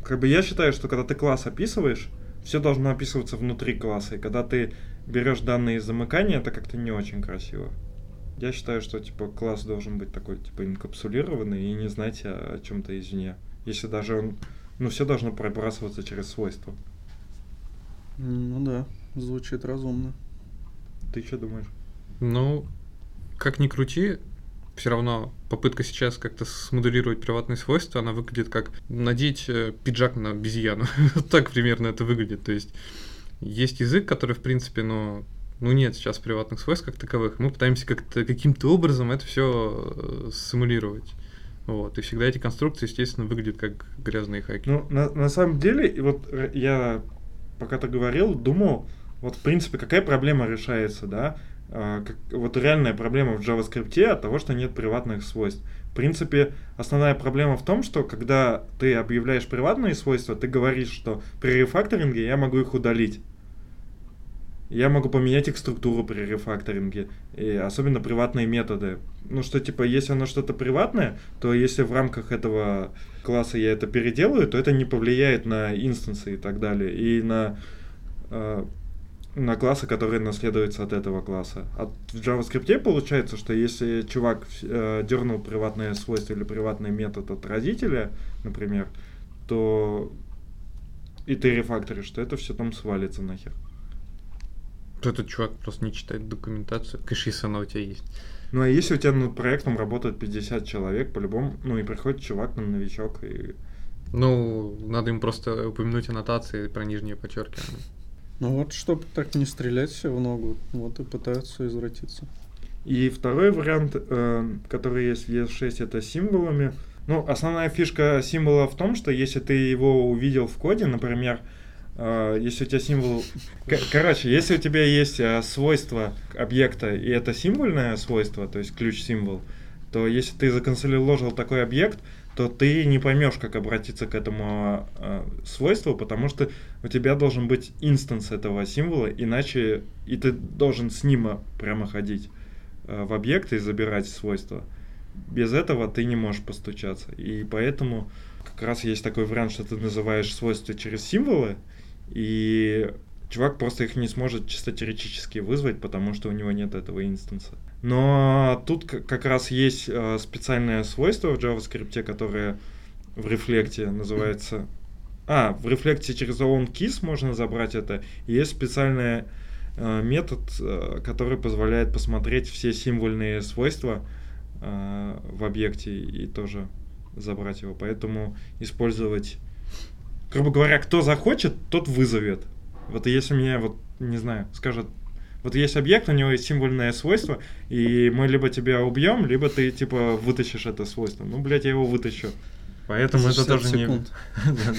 как бы я считаю, что когда ты класс описываешь, все должно описываться внутри класса. И когда ты берешь данные из замыкания, это как-то не очень красиво. Я считаю, что типа класс должен быть такой, типа, инкапсулированный и не знать о, чем-то извне. Если даже он ну, все должно пробрасываться через свойства. Ну да, звучит разумно. Ты что думаешь? Ну, как ни крути, все равно попытка сейчас как-то смоделировать приватные свойства, она выглядит как надеть э, пиджак на обезьяну. так примерно это выглядит. То есть есть язык, который, в принципе, ну, ну нет сейчас приватных свойств как таковых. Мы пытаемся как-то каким-то образом это все симулировать. Вот. И всегда эти конструкции, естественно, выглядят как грязные хаки. Ну, на, на самом деле, вот я пока ты говорил, думал, вот в принципе, какая проблема решается, да? А, как, вот реальная проблема в JavaScript от того, что нет приватных свойств. В принципе, основная проблема в том, что когда ты объявляешь приватные свойства, ты говоришь, что при рефакторинге я могу их удалить. Я могу поменять их структуру при рефакторинге, и особенно приватные методы. Ну что, типа, если оно что-то приватное, то если в рамках этого класса я это переделаю, то это не повлияет на инстансы и так далее, и на, э, на классы, которые наследуются от этого класса. А в JavaScript получается, что если чувак э, дернул приватное свойство или приватный метод от родителя, например, то и ты рефакторишь, то это все там свалится нахер. Этот чувак просто не читает документацию. Конечно, если она у тебя есть. Ну а если у тебя над проектом работает 50 человек, по-любому, ну и приходит чувак, там, новичок, и... Ну, надо им просто упомянуть аннотации про нижнее подчеркивание. Ну вот, чтобы так не стрелять все в ногу, вот и пытаются извратиться. И второй вариант, э, который есть в ES6, это символами. Ну, основная фишка символа в том, что если ты его увидел в коде, например, э, если у тебя символ... Короче, если у тебя есть э, свойство объекта, и это символьное свойство, то есть ключ-символ, то если ты законсолиложил такой объект, то ты не поймешь, как обратиться к этому э, свойству, потому что у тебя должен быть инстанс этого символа, иначе и ты должен с ним э, прямо ходить э, в объект и забирать свойства. Без этого ты не можешь постучаться. И поэтому как раз есть такой вариант, что ты называешь свойства через символы, и чувак просто их не сможет чисто теоретически вызвать, потому что у него нет этого инстанса. Но тут как раз есть э, специальное свойство в JavaScript, которое в рефлекте называется... А, в рефлекте через onKeys можно забрать это. Есть специальный э, метод, э, который позволяет посмотреть все символьные свойства в объекте и тоже забрать его. Поэтому использовать... Грубо говоря, кто захочет, тот вызовет. Вот если мне, вот, не знаю, скажет, вот есть объект, у него есть символьное свойство, и мы либо тебя убьем, либо ты, типа, вытащишь это свойство. Ну, блядь, я его вытащу. Поэтому это 60 тоже не... секунд. Да-да.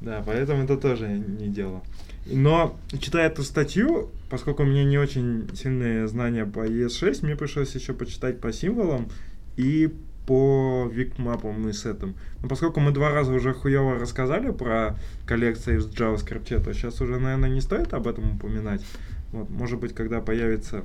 Да, поэтому это тоже не дело. Но, читая эту статью, поскольку у меня не очень сильные знания по ES6, мне пришлось еще почитать по символам и по викмапам и сетам. Но поскольку мы два раза уже хуево рассказали про коллекции в JavaScript, то сейчас уже, наверное, не стоит об этом упоминать. Вот, может быть, когда появится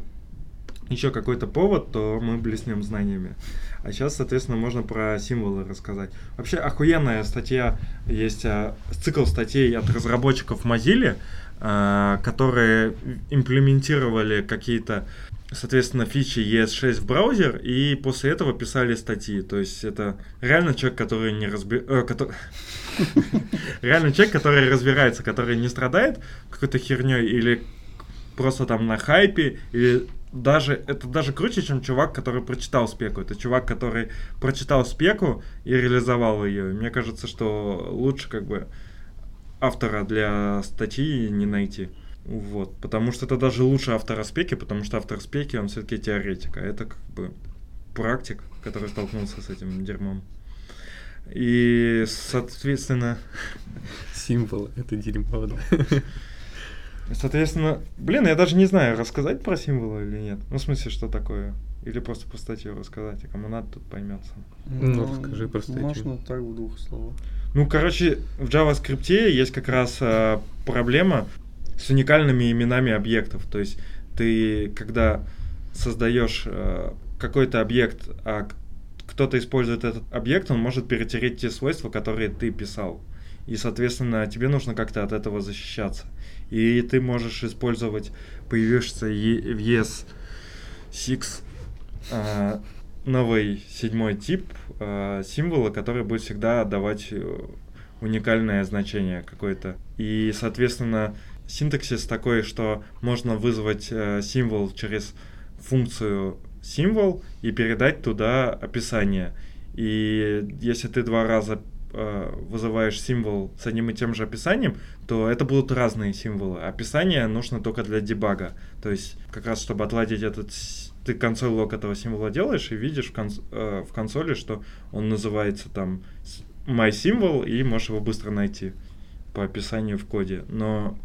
еще какой-то повод, то мы блеснем знаниями. А сейчас, соответственно, можно про символы рассказать. Вообще охуенная статья есть, а, цикл статей от разработчиков Mozilla, а, которые имплементировали какие-то, соответственно, фичи ES6 в браузер и после этого писали статьи. То есть это реально человек, который не разбирается... Реально человек, который разбирается, который не страдает какой-то херней или просто там на хайпе, или даже, это даже круче, чем чувак, который прочитал спеку. Это чувак, который прочитал спеку и реализовал ее. Мне кажется, что лучше как бы автора для статьи не найти. Вот. Потому что это даже лучше автора спеки, потому что автор спеки, он все-таки теоретик, а это как бы практик, который столкнулся с этим дерьмом. И, соответственно, Символ это дерьмо, да. Соответственно, блин, я даже не знаю, рассказать про символы или нет. Ну, в смысле, что такое? Или просто по статье рассказать, а кому надо, тут поймется. Ну, расскажи про статью. Можно так в двух словах. Ну, короче, в JavaScript есть как раз э, проблема с уникальными именами объектов. То есть ты, когда создаешь э, какой-то объект, а кто-то использует этот объект, он может перетереть те свойства, которые ты писал. И, соответственно, тебе нужно как-то от этого защищаться. И ты можешь использовать появившийся в ES6 э, новый седьмой тип э, символа, который будет всегда давать э, уникальное значение какое-то. И, соответственно, синтаксис такой, что можно вызвать э, символ через функцию символ и передать туда описание. И если ты два раза э, вызываешь символ с одним и тем же описанием, то это будут разные символы. Описание нужно только для дебага. То есть как раз чтобы отладить этот ты консоль лог этого символа делаешь и видишь в, конс- э, в консоли, что он называется там my symbol и можешь его быстро найти по описанию в коде. Но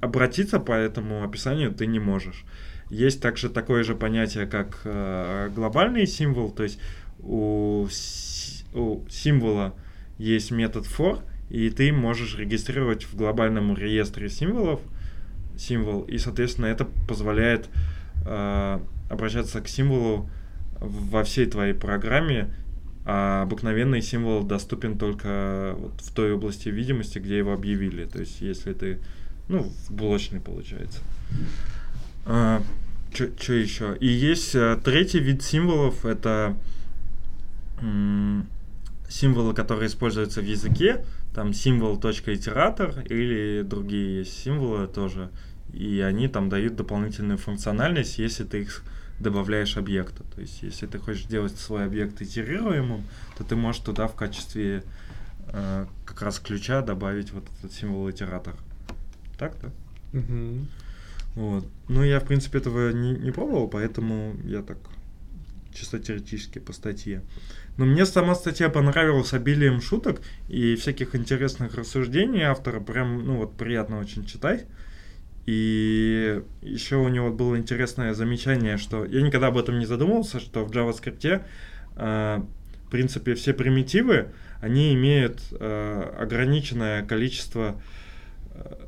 обратиться по этому описанию ты не можешь. Есть также такое же понятие, как э, глобальный символ, то есть у, у символа есть метод for, и ты можешь регистрировать в глобальном реестре символов символ, и, соответственно, это позволяет э, обращаться к символу во всей твоей программе, а обыкновенный символ доступен только вот в той области видимости, где его объявили. То есть, если ты, ну, в блочной получается. что еще? И есть э, третий вид символов, это символы, которые используются в языке, там символ итератор или другие есть символы тоже, и они там дают дополнительную функциональность, если ты их добавляешь объекту. То есть, если ты хочешь сделать свой объект итерируемым, то ты можешь туда в качестве э, как раз ключа добавить вот этот символ итератор. Так, да? Мгм. Вот. Ну, я, в принципе, этого не, не пробовал, поэтому я так чисто теоретически по статье. Но мне сама статья понравилась обилием шуток и всяких интересных рассуждений автора. Прям, ну вот, приятно очень читать. И еще у него было интересное замечание, что я никогда об этом не задумывался, что в JavaScript, э, в принципе, все примитивы, они имеют э, ограниченное количество э,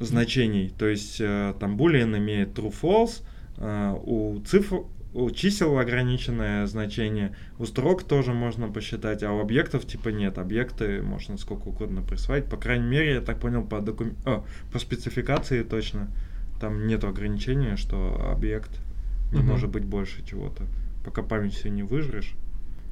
значений. То есть э, там boolean имеет true-false, э, у цифр, у чисел ограниченное значение, у строк тоже можно посчитать, а у объектов типа нет. Объекты можно сколько угодно присваивать. По крайней мере, я так понял по докум... О, по спецификации точно. Там нет ограничения, что объект не Мгм. может быть больше чего-то, пока память все не выжрешь.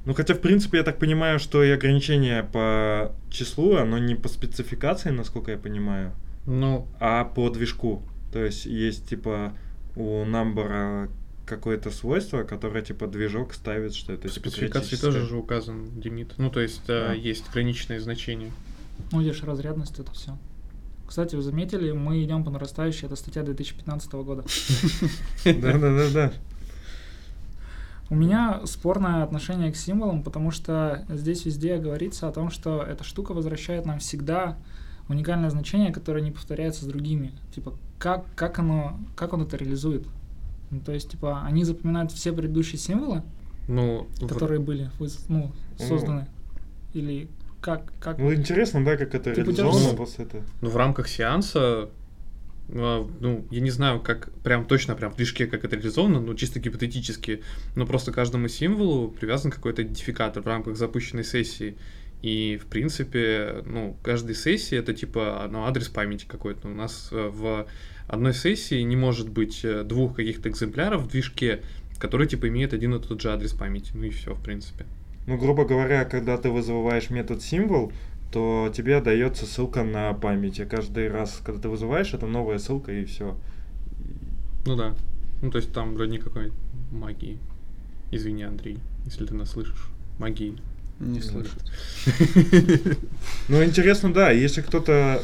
Ну, хотя, в принципе, я так понимаю, что и ограничение по числу, оно не по спецификации, насколько я понимаю, Ну, а по движку. То есть есть типа у number какое-то свойство, которое типа движок ставит, что это в типа спецификации тоже же указан лимит. Ну, то есть э, Да. есть ограниченное значение. Ну, видишь, разрядность это все. Кстати, вы заметили, мы идем по нарастающей, это статья 2015 года. Да-да-да-да. У меня спорное отношение к символам, потому что здесь везде говорится о том, что эта штука возвращает нам всегда уникальное значение, которое не повторяется с другими. Типа, как, как, оно, как он это реализует? Ну, то есть, типа, они запоминают все предыдущие символы, Ну, в- которые были выз- ну, созданы. Или как, как... Ну, интересно, да, как это реализовано после этого. Ну, в рамках сеанса, а, ну, я не знаю, как прям точно прям в движке как это реализовано, но чисто гипотетически, но просто каждому символу привязан какой-то идентификатор в рамках запущенной сессии. И, в принципе, ну, каждой сессии это типа ну, адрес памяти какой-то. У нас э, в одной сессии не может быть э, двух каких-то экземпляров в движке, которые типа имеют один и тот же адрес памяти. Ну и все, в принципе. Ну, грубо говоря, когда ты вызываешь метод символ, то тебе дается ссылка на память. И каждый раз, когда ты вызываешь, это новая ссылка и все. Ну да. Ну, то есть там вроде никакой магии. Извини, Андрей, если ты нас слышишь. Магии. Не слышит. Ну, интересно, да, если кто-то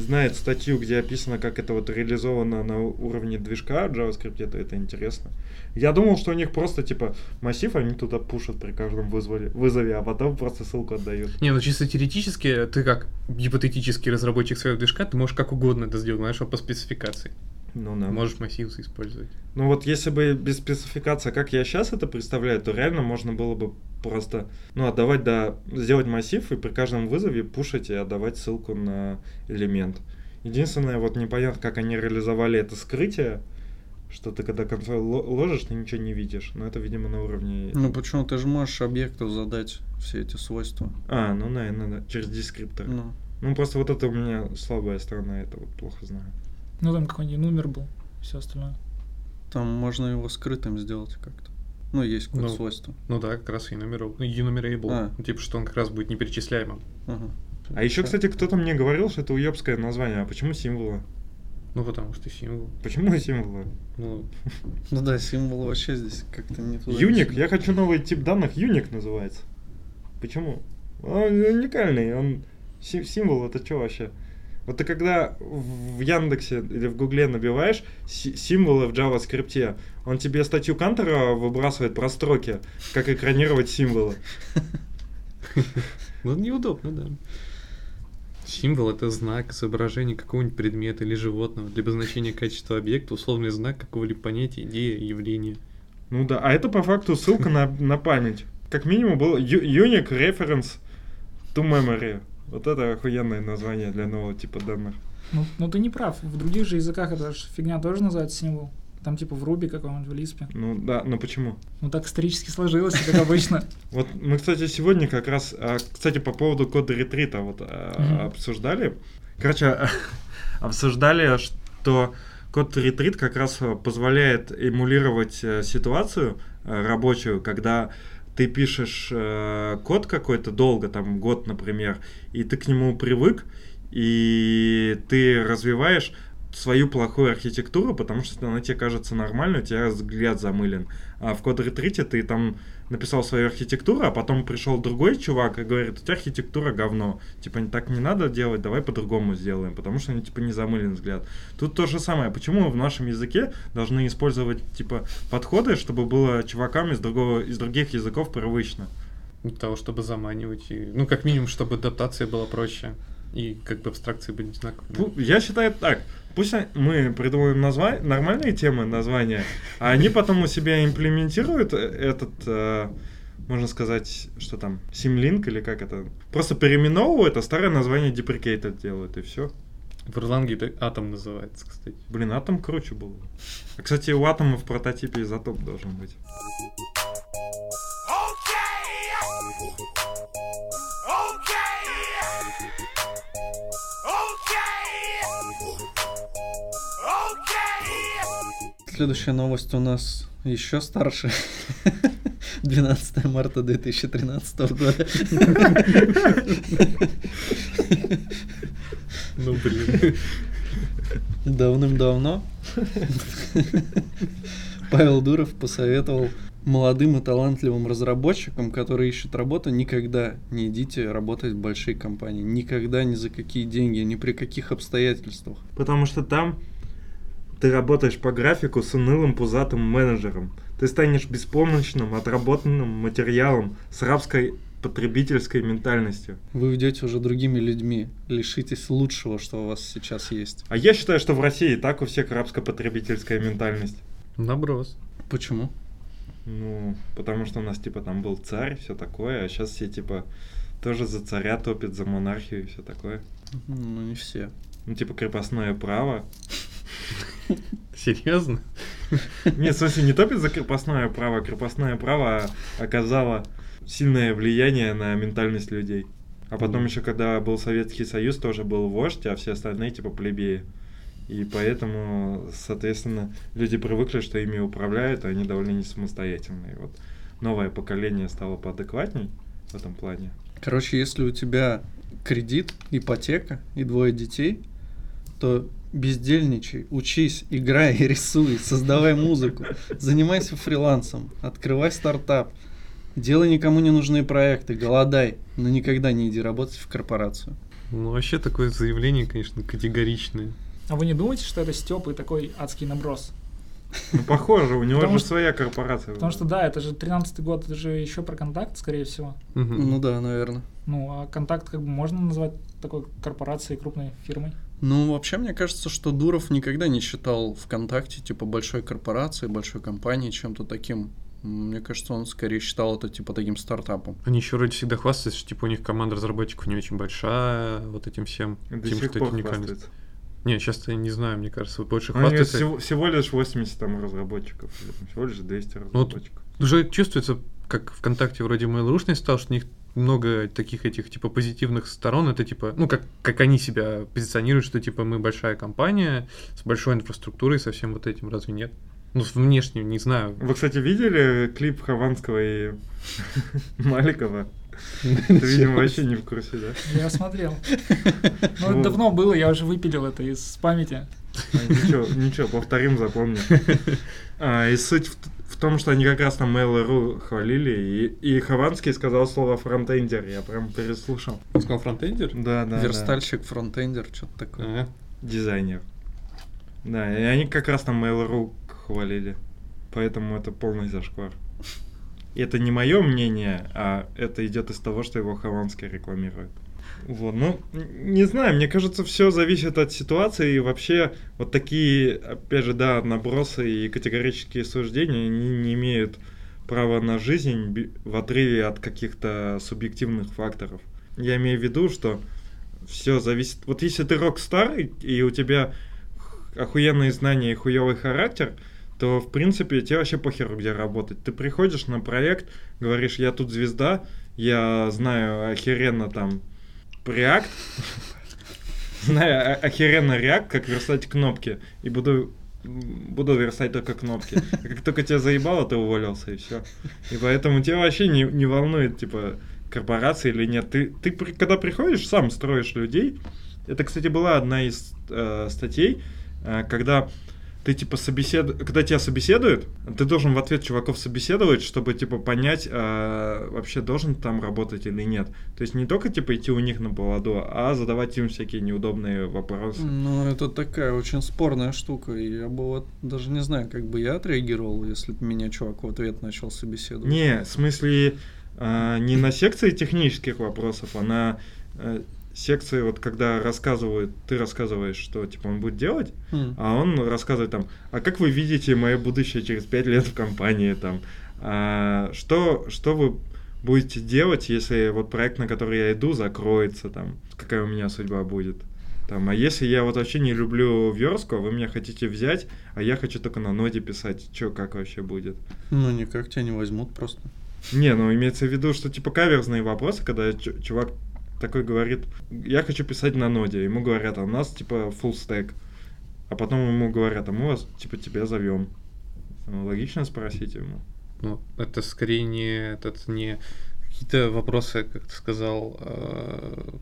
знает статью, где описано, как это вот реализовано на уровне движка в JavaScript, то это интересно. Я думал, что у них просто, типа, массив, они туда пушат при каждом вызволе, вызове, а потом просто ссылку отдают. Не, ну чисто теоретически, ты как гипотетический разработчик своего движка, ты можешь как угодно это сделать, знаешь, по спецификации. Ну, да. Можешь массив использовать. Ну вот если бы без спецификации, как я сейчас это представляю, то реально можно было бы просто, ну, отдавать, да, сделать массив и при каждом вызове пушить и отдавать ссылку на элемент. Единственное, вот непонятно, как они реализовали это скрытие, что ты когда консоль ло- ложишь, ты ничего не видишь. Но это, видимо, на уровне... Ну почему? Ты же можешь объекту задать все эти свойства. А, ну, наверное, да, через дескриптор. Ну, Ну, просто вот это у меня слабая сторона, это вот плохо знаю. Ну, там какой-нибудь номер был, все остальное. там можно его скрытым сделать как-то. Ну, есть какое-то Ну. свойство. Ну да, как раз enumerable. enumerable. А. Ну, Типа, что он как раз будет неперечисляемым. Ага. А еще, кстати, кто-то мне говорил, что это уебское название. А почему символы? Ну, потому что символ. Почему символы? Ну, Ну да, символ вообще здесь как-то не туда. Юник, я хочу новый тип данных, Юник называется. Почему? Он уникальный, он си- символ, это что вообще? Вот ты когда в Яндексе или в Гугле набиваешь си- символы в JavaScript, он тебе статью Кантера выбрасывает про строки, как экранировать символы. ну неудобно, да. Символ это знак изображения какого-нибудь предмета или животного для обозначения качества объекта, условный знак какого-либо понятия, идеи, явления. Ну да, а это по факту ссылка на, на память. Как минимум был Unique Reference to Memory. Вот это охуенное название для нового типа данных. Ну, ну ты не прав. В других же языках это же фигня тоже называется символ. Там типа в Руби каком-нибудь, в Лиспе. Ну да, но почему? Ну так исторически сложилось, как обычно. Вот мы, кстати, сегодня как раз, а, кстати, по поводу кода ретрита вот а, обсуждали. Короче, обсуждали, что код ретрит как раз а, позволяет эмулировать э, ситуацию э, рабочую, когда ты пишешь э, код какой-то долго, там год, например, и ты к нему привык, и ты развиваешь свою плохую архитектуру, потому что она тебе кажется нормальной, у тебя взгляд замылен. А в код ретрите ты там написал свою архитектуру, а потом пришел другой чувак и говорит, у тебя архитектура говно. Типа, так не надо делать, давай по-другому сделаем, потому что, ну, типа, не замылен взгляд. Тут то же самое. Почему в нашем языке должны использовать, типа, подходы, чтобы было чувакам из, другого, из других языков привычно? Для того, чтобы заманивать. И, ну, как минимум, чтобы адаптация была проще. И как бы абстракции были одинаковые. Пу- Я считаю так. Пусть о- мы придумаем назва- нормальные темы, названия, а они потом у себя имплементируют э, этот, э, можно сказать, что там, Simlink или как это. Просто переименовывают, а старое название deprecated делают, и все. В Erlang это атом называется, кстати. Блин, атом круче было. А, кстати, у атома в прототипе изотоп должен быть. Следующая новость у нас еще старше. 12 марта 2013 года. Ну, блин. Давным-давно Павел Дуров посоветовал молодым и талантливым разработчикам, которые ищут работу, никогда не идите работать в большие компании. Никогда ни за какие деньги, ни при каких обстоятельствах. Потому что там ты работаешь по графику с унылым пузатым менеджером. Ты станешь беспомощным, отработанным материалом с рабской потребительской ментальностью. Вы уйдете уже другими людьми, лишитесь лучшего, что у вас сейчас есть. А я считаю, что в России и так у всех рабско-потребительская ментальность. Наброс. Почему? Ну, потому что у нас, типа, там был царь, все такое, а сейчас все, типа, тоже за царя топят, за монархию и все такое. Ну, не все. Ну, типа, крепостное право. Серьезно? Нет, в смысле, не топит за крепостное право, крепостное право оказало сильное влияние на ментальность людей. А потом еще, когда был Советский Союз, тоже был вождь, а все остальные, типа, плебеи. И поэтому, соответственно, люди привыкли, что ими управляют, а они довольно не самостоятельные. Вот новое поколение стало поадекватней в этом плане. Короче, если у тебя кредит, ипотека и двое детей, то бездельничай, учись, играй, рисуй, создавай музыку, занимайся фрилансом, открывай стартап, делай никому не нужные проекты, голодай, но никогда не иди работать в корпорацию. Ну, вообще такое заявление, конечно, категоричное. А вы не думаете, что это Степ и такой адский наброс? Ну, похоже, у него Потому же что- своя корпорация. Потому что да, это же 13-й год, это же еще про контакт, скорее всего. Мгм. Ну да, наверное. Ну, а контакт как бы можно назвать такой корпорацией, крупной фирмой. Ну, вообще, мне кажется, что Дуров никогда не считал ВКонтакте, типа, большой корпорацией, большой компанией, чем-то таким. Мне кажется, он скорее считал это, типа, таким стартапом. Они еще вроде всегда хвастаются, что типа у них команда разработчиков не очень большая, вот этим всем. До тем, сих что пор это уникальность. хвастается. Не, сейчас я не знаю, мне кажется, вот больше Ну, они хвастаются. всего, всего лишь 80 там разработчиков, всего лишь 200 Ну, вот разработчиков. Уже чувствуется, как ВКонтакте вроде Mail.ru стал, что у них много таких этих типа позитивных сторон. Это типа, ну как, как они себя позиционируют, что типа мы большая компания с большой инфраструктурой, со всем вот этим, разве нет? Ну, внешне, не знаю. Вы, кстати, видели клип Хованского и Маликова? Ты, видимо, вообще не в курсе, да? Я смотрел. Ну, Ну. это давно было, я уже выпилил это из памяти. А, Ничего, ничего, повторим, запомню. А, и суть в, том, что они как раз там Mail.ru хвалили, и, и Хованский сказал слово фронтендер, я прям переслушал. Он сказал фронтендер? Да, да, да. Верстальщик, фронтендер, что-то такое. Ага. Дизайнер. Да, и они как раз там Mail.ru хвалили. Поэтому это полный зашквар. И это не мое мнение, а это идет из того, что его Хованский рекламирует. Вот, ну, не знаю, мне кажется, все зависит от ситуации, и вообще вот такие, опять же, да, набросы и категорические суждения, они не имеют права на жизнь в отрыве от каких-то субъективных факторов. Я имею в виду, что все зависит... Вот если ты рок-стар, и- у тебя охуенные знания и хуевый характер, то, в принципе, тебе вообще похеру, где работать. Ты приходишь на проект, говоришь, я тут звезда, я знаю охеренно там React, знаю охеренно React, как верстать кнопки, и буду буду верстать только кнопки. А Как только тебя заебало, ты уволился, и все. И поэтому тебя вообще не, не волнует, типа, корпорация или нет. Ты, ты когда приходишь, сам строишь людей. Это, кстати, была одна из э, статей, э, когда ты типа собесед... когда тебя собеседуют, ты должен в ответ чуваков собеседовать, чтобы типа понять, э, вообще должен там работать или нет. То есть не только типа идти у них на поводу, а задавать им всякие неудобные вопросы. Ну, это такая очень спорная штука. Я бы вот даже не знаю, как бы я отреагировал, если бы меня чувак в ответ начал собеседовать. Не, в смысле, а, не на секции технических вопросов, а на э, секции, вот когда рассказывают, ты рассказываешь, что типа он будет делать, Хм. а он рассказывает там, а как вы видите мое будущее через пять лет в компании, там, а, что, что вы будете делать, если вот проект, на который я иду, закроется, там, какая у меня судьба будет. Там, а если я вот вообще не люблю верстку, а вы меня хотите взять, а я хочу только на ноде писать, что как вообще будет? Ну, никак тебя не возьмут просто. Не, ну имеется в виду, что типа каверзные вопросы, когда чувак такой говорит, я хочу писать на ноде, ему говорят, а у нас типа full stack, а потом ему говорят, а мы вас типа тебя зовем. Логично спросить ему. Ну, это скорее не, этот, не какие-то вопросы, как ты сказал, э,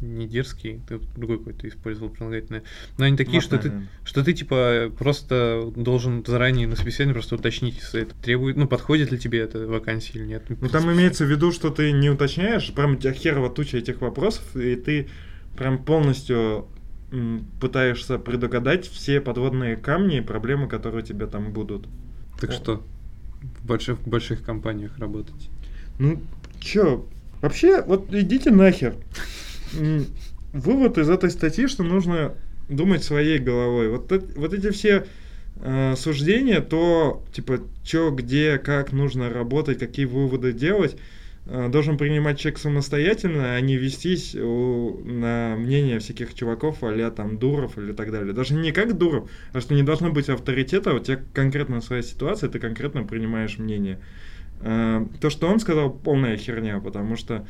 не дерзкие, ты другой какой-то использовал прилагательное. Но они такие, что ты, что ты типа просто должен заранее на собеседовании просто уточнить, если это требует, ну, подходит ли тебе эта вакансия или нет. Ну там имеется в виду, что ты не уточняешь, прям у тебя херова туча этих вопросов, и ты прям полностью пытаешься предугадать все подводные камни и проблемы, которые у тебя там будут. Так что в больших, в больших компаниях работать. Ну, чё, вообще, вот идите нахер. Вывод из этой статьи, что нужно думать своей головой. Вот, вот эти все э, суждения, то, типа, чё, где, как нужно работать, какие выводы делать, э, должен принимать человек самостоятельно, а не вестись у- на мнение всяких чуваков, а там Дуров или так далее. Даже не как Дуров, а что не должно быть авторитета, у тебя конкретно своя ситуация, ты конкретно принимаешь мнение. Э, То, что он сказал, полная херня, потому что,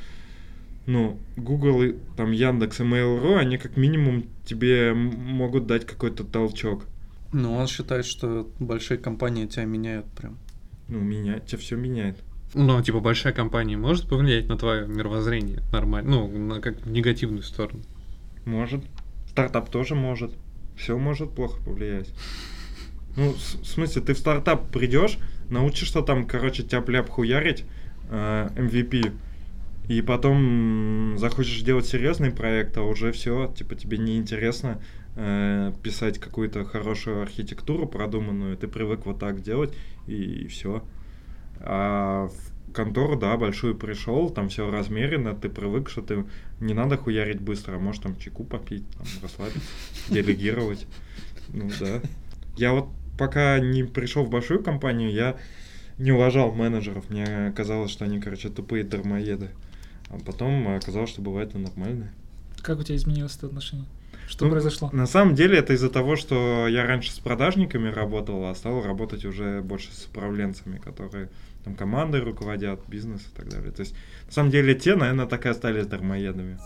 ну, Google, и, там, Яндекс и Mail.ru, они как минимум тебе могут дать какой-то толчок. Ну, он считает, что большие компании тебя меняют прям. Ну, менять, тебя все меняет. Ну, типа, большая компания может повлиять на твое мировоззрение нормально, ну, на как в негативную сторону. Может. Стартап тоже может. Все может плохо повлиять. Ну, в смысле, ты в стартап придешь, научишься там, короче, тяп-ляп хуярить, э, MVP, и потом захочешь делать серьезный проект, а уже все, типа, тебе неинтересно э, писать какую-то хорошую архитектуру продуманную, ты привык вот так делать, и, все. А в контору, да, большую пришел, там все размеренно, ты привык, что ты не надо хуярить быстро, а можешь там чеку попить, там, расслабиться, делегировать. Ну да. Я вот пока не пришел в большую компанию, я не уважал менеджеров. Мне казалось, что они, короче, тупые дармоеды. А потом оказалось, что бывает и нормальные. Как у тебя изменилось это отношение? Что Ну, произошло? На самом деле это из-за того, что я раньше с продажниками работал, а стал работать уже больше с управленцами, которые там командой руководят, бизнес и так далее. То есть, на самом деле, те, наверное, так и остались дармоедами.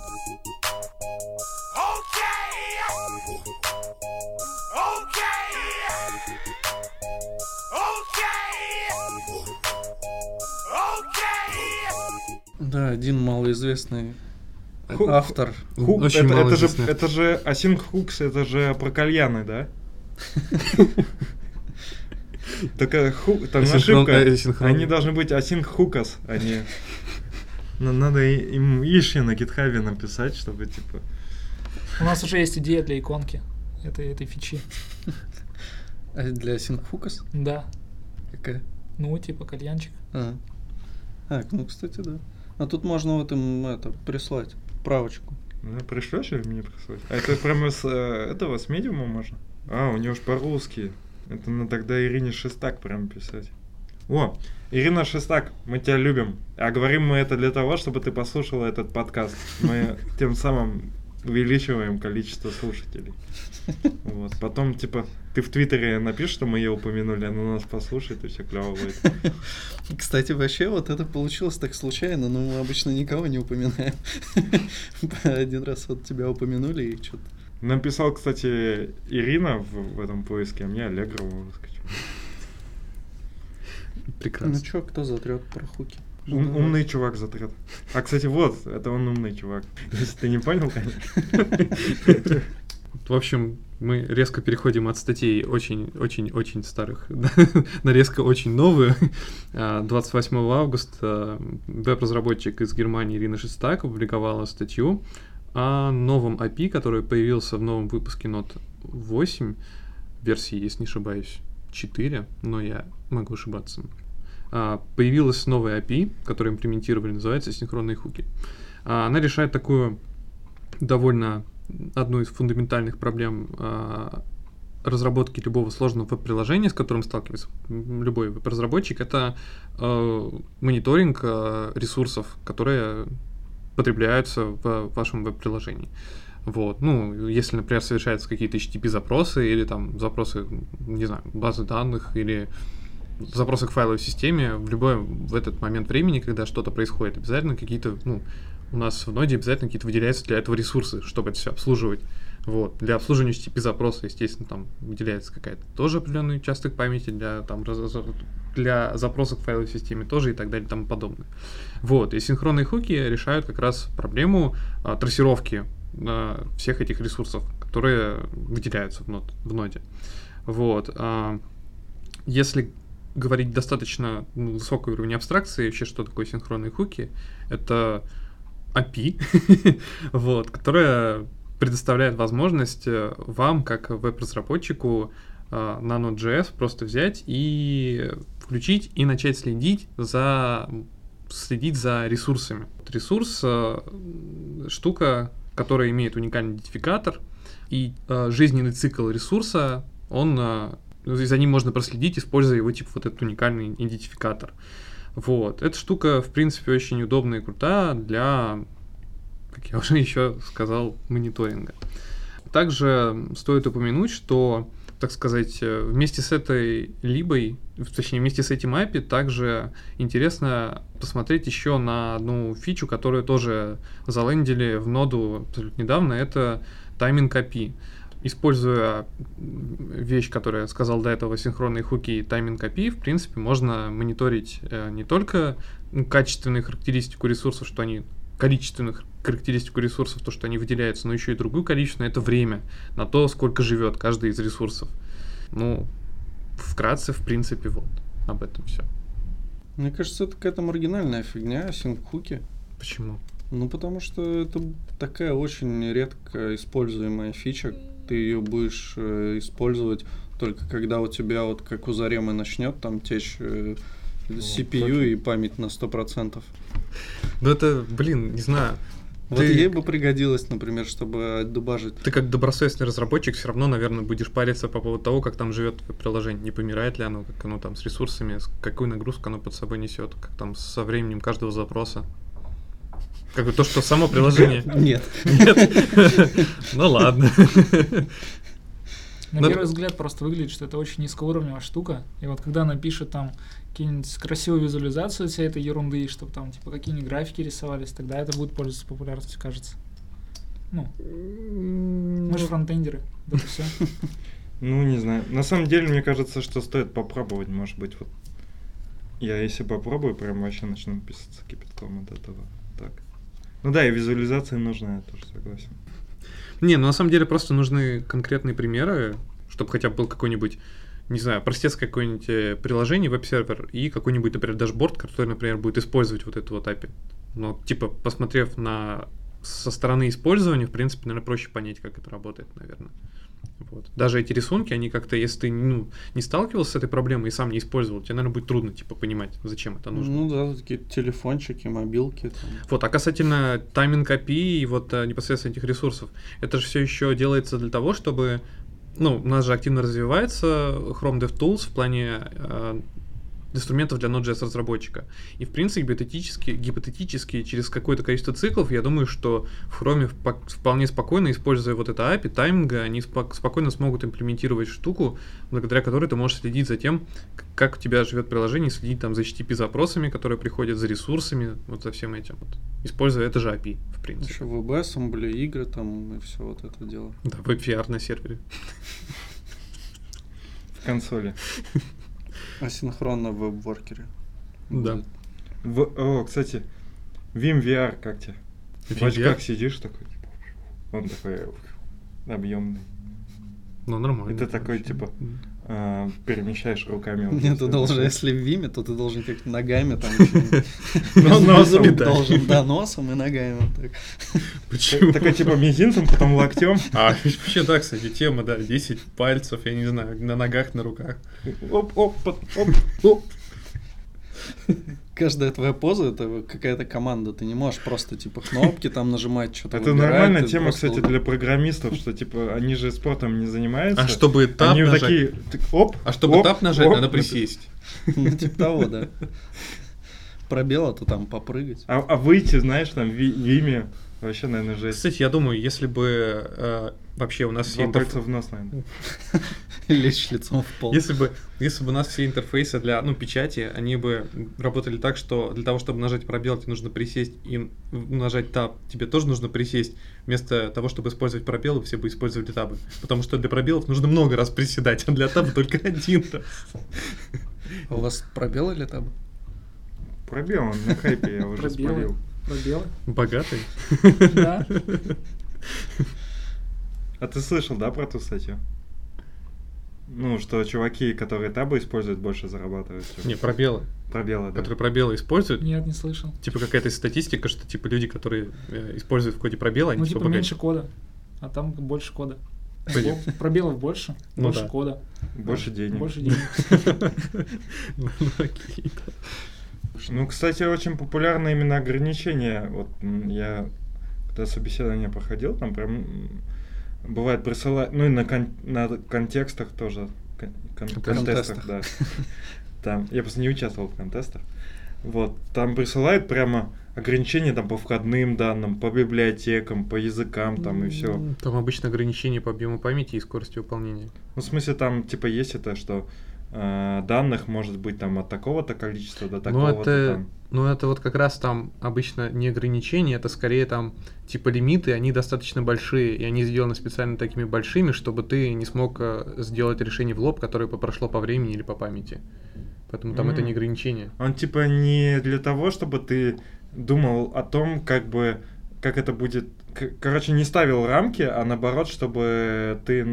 Да, один малоизвестный Ху- автор. Хук, Очень это, это же, это же Async Hooks, это же про кальяны, да? Такая ху, там ошибка. э. Они должны быть Async Hookers, а не... Надо им иши на гитхабе написать, чтобы типа... У нас уже есть идея для иконки этой, этой фичи. А для Синхфукас? Да. Какая? Ну, типа кальянчик. А. А, ну, кстати, да. А тут можно вот им это прислать правочку. Ну, пришлешь или мне прислать? А это прямо с э, этого, с медиума можно? А, у него ж по-русски. Это надо тогда Ирине Шестак прям писать. О, Ирина Шестак, мы тебя любим. А говорим мы это для того, чтобы ты послушала этот подкаст. Мы тем самым увеличиваем количество слушателей. Вот. Потом, типа, ты в Твиттере напишешь, что мы ее упомянули, она нас послушает, и все клево будет. Кстати, вообще вот это получилось так случайно, но мы обычно никого не упоминаем. Один раз вот тебя упомянули и что-то. Написал, кстати, Ирина в, в этом поиске, а мне Аллегрова выскочил. Прекрасно. Ну чё, кто затрет про хуки? Ум- умный чувак затрет. А, кстати, вот, это он умный чувак. Если ты не понял, конечно. В общем, мы резко переходим от статей очень-очень-очень старых на резко очень новые. А, 28 августа веб-разработчик из Германии Ирина Шестак опубликовала статью о новом API, который появился в новом выпуске Note 8, версии, если не ошибаюсь, 4, но я могу ошибаться. А, Появилась новая API, которую имплементировали, называется синхронные хуки. А, Она решает такую довольно одну из фундаментальных проблем а, разработки любого сложного веб-приложения, с которым сталкивается любой веб-разработчик, это э, мониторинг э, ресурсов, которые потребляются в вашем веб-приложении. Вот. Ну, если, например, совершаются какие-то HTTP-запросы или там запросы, не знаю, базы данных или запросы к файловой системе, в любой в этот момент времени, когда что-то происходит, обязательно какие-то, ну, у нас в ноде обязательно какие-то выделяются для этого ресурсы, чтобы это все обслуживать. Вот. Для обслуживания HTTP запроса, естественно, там выделяется какая-то тоже определенный участок памяти для, там, для запросов к файловой системе тоже и так далее и тому подобное. Вот. И синхронные хуки решают как раз проблему а, трассировки а, всех этих ресурсов, которые выделяются в, нод, в ноде. Вот. а, если говорить достаточно ну, высокий уровень абстракции, вообще что такое синхронные хуки, это API, вот, которая предоставляет возможность э, вам, как веб-разработчику, э, на Node.js просто взять и включить и начать следить за следить за ресурсами. Ресурс э, штука, которая имеет уникальный идентификатор, и э, жизненный цикл ресурса, он э, за ним можно проследить, используя его типа вот этот уникальный идентификатор. Вот. Эта штука, в принципе, очень удобная и крутая для, как я уже еще сказал, мониторинга. Также стоит упомянуть, что, так сказать, вместе с этой либой, точнее, вместе с этим API, также интересно посмотреть еще на одну фичу, которую тоже залендили в ноду недавно, это тайминг API. Используя вещь, которую я сказал до этого, синхронные хуки и тайминг API, в принципе, можно мониторить э, не только ну, качественную характеристику ресурсов, что они количественных характеристику ресурсов, то, что они выделяются, но еще и другую количественную, это время на то, сколько живет каждый из ресурсов. Ну, вкратце, в принципе, вот об этом все. Мне кажется, это какая-то маргинальная фигня, синхуки. Почему? Ну, потому что это такая очень редко используемая фича. Ты ее будешь э, использовать только когда у тебя, вот как у Заремы, начнет там течь э, CPU точно. и память на 100%. Ну это, блин, не знаю. Вот Ты- ей бы пригодилось, например, чтобы отдубажить. Ты как добросовестный разработчик все равно, наверное, будешь париться по поводу того, как там живет твое приложение, не помирает ли оно, как оно там с ресурсами, какую нагрузку оно под собой несет, как там со временем каждого запроса. Как бы то, что само приложение. Нет. Нет. Ну ладно. На Но- первый взгляд просто выглядит, что это очень низкоуровневая штука. И вот когда она пишет там какие-нибудь красивую визуализацию всей этой ерунды, чтобы там типа какие-нибудь графики рисовались, тогда это будет пользоваться популярностью, кажется. Ну, мы же фронтендеры. Вот и все. Ну, не знаю. На самом деле, мне кажется, что стоит попробовать, может быть, вот. Я если попробую, прям вообще начну писаться кипятком от этого. Ну да, и визуализация нужна, я тоже согласен. Не, ну на самом деле просто нужны конкретные примеры, чтобы хотя бы был какой-нибудь, не знаю, простецкое какое-нибудь э, приложение, веб-сервер и какой-нибудь, например, дашборд, который, например, будет использовать вот эту вот API. Но, типа, посмотрев на со стороны использования, в принципе, наверное, проще понять, как это работает, наверное. Вот. Даже эти рисунки, они как-то, если ты ну, не сталкивался с этой проблемой и сам не использовал, тебе, наверное, будет трудно, типа, понимать, зачем это нужно. Ну да, такие телефончики, мобилки. Там. Вот, а касательно тайминг API и вот а, непосредственно этих ресурсов, это же все еще делается для того, чтобы, ну, у нас же активно развивается Chrome DevTools в плане а, инструментов для Node.js разработчика. И в принципе гипотетически, гипотетически через какое-то количество циклов, я думаю, что в Chrome вполне спокойно, используя вот это API, тайминга, они спок- спокойно смогут имплементировать штуку, благодаря которой ты можешь следить за тем, как у тебя живет приложение, следить там за HTTP запросами, которые приходят, за ресурсами, вот за всем этим. Вот. Используя это же API, в принципе. Еще WebAssembly, игры там и все вот это дело. Да, WebVR на сервере. В консоли. Асинхронно в веб-воркере. Да. В, о, кстати, Vim VR как тебе? В очках сидишь такой, типа, он такой объемный. Ну, нормально. Это такой, вообще. типа, А, перемещаешь руками. вот Нет, ты должен, если в Виме, то ты должен как ногами там Ну, носом, должен, да, носом и ногами. Почему? Такой типа мизинцем, потом локтем. А, вообще, да, кстати, тема, да, 10 пальцев, я не знаю, на ногах, на руках. Оп, оп, оп, оп. Каждая твоя поза это какая-то команда. Ты не можешь просто типа кнопки там нажимать, что-то Это выбирать, нормальная тема, просто кстати, для программистов, что типа они же спортом не занимаются. А чтобы тап они нажать, такие, так, оп, а чтобы оп, тап нажать, оп, надо присесть. Ну, типа того, да. Пробел, а то там попрыгать. А, а выйти, знаешь, там в Виме вообще, наверное, жесть. Кстати, я думаю, если бы э, вообще у нас все Два интерф- пальца в нос, наверное. Лечь лицом в пол. Если бы, если бы у нас все интерфейсы для ну, печати, они бы работали так, что для того, чтобы нажать пробел, тебе нужно присесть и нажать таб, тебе тоже нужно присесть. Вместо того, чтобы использовать пробелы, все бы использовали табы. Потому что для пробелов нужно много раз приседать, а для таба только один раз. А у вас пробел или там? Пробел он на хайпе, я уже Пробелы. спалил. Пробелы. Богатый. Да. А ты слышал, да, про ту статью? Ну, что чуваки, которые табы используют, больше зарабатывают. Не, пробелы. Пробелы, да. Которые пробелы используют. Нет, не слышал. Типа какая-то статистика, что типа люди, которые э, используют в коде пробелы, они Ну, типа типа меньше кода, а там больше кода. Пробелов больше, Ну больше да. кода, Больше денег. больше денег. Ну, да. Ну, кстати, очень популярно именно ограничения. Вот я когда собеседование проходил, там прям бывает присылать, ну и на, кон- на контекстах тоже, кон- кон- контестах, да. Там, я просто не участвовал в контестах. Вот, там присылают прямо ограничения там по входным данным, по библиотекам, по языкам там и все. Там обычно ограничения по объему памяти и скорости выполнения. Ну, в смысле, там типа есть это, что э, данных может быть там от такого-то количества до Ну такого-то это, там. ну это вот как раз там обычно не ограничения, это скорее там типа лимиты, они достаточно большие, и они сделаны специально такими большими, чтобы ты не смог э, сделать решение в лоб, которое прошло по времени или по памяти. Поэтому там это М. не ограничение. Он типа не для того, чтобы ты думал о том, как бы как это будет. Короче, не ставил рамки, а наоборот, чтобы ты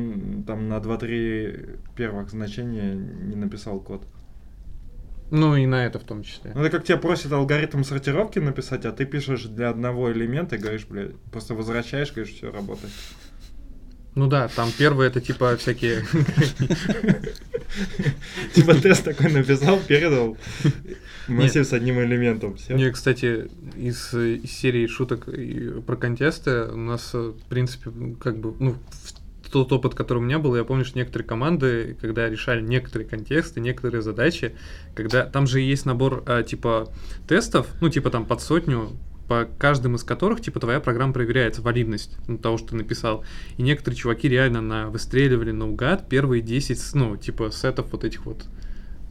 там на 2-3 первых значения не написал код. Ну и на это в том числе. Ну, это как тебя просят алгоритм сортировки написать, а ты пишешь для одного элемента и говоришь, блядь, просто возвращаешь, говоришь, все работает. Ну да, там первое это типа всякие... Типа тест такой написал, передал. Массив с одним элементом. Мне, кстати, из, э, из серии шуток про контесты у нас, э, в принципе, как бы, ну, тот опыт, который у меня был, я помню, что некоторые команды, когда решали некоторые контексты, некоторые задачи, когда там же есть набор а, типа тестов, ну, типа там под сотню, по каждым из которых, типа, твоя программа проверяется, валидность ну, того, что ты написал. И некоторые чуваки реально на, выстреливали наугад первые 10, с- ну, типа, сетов вот этих вот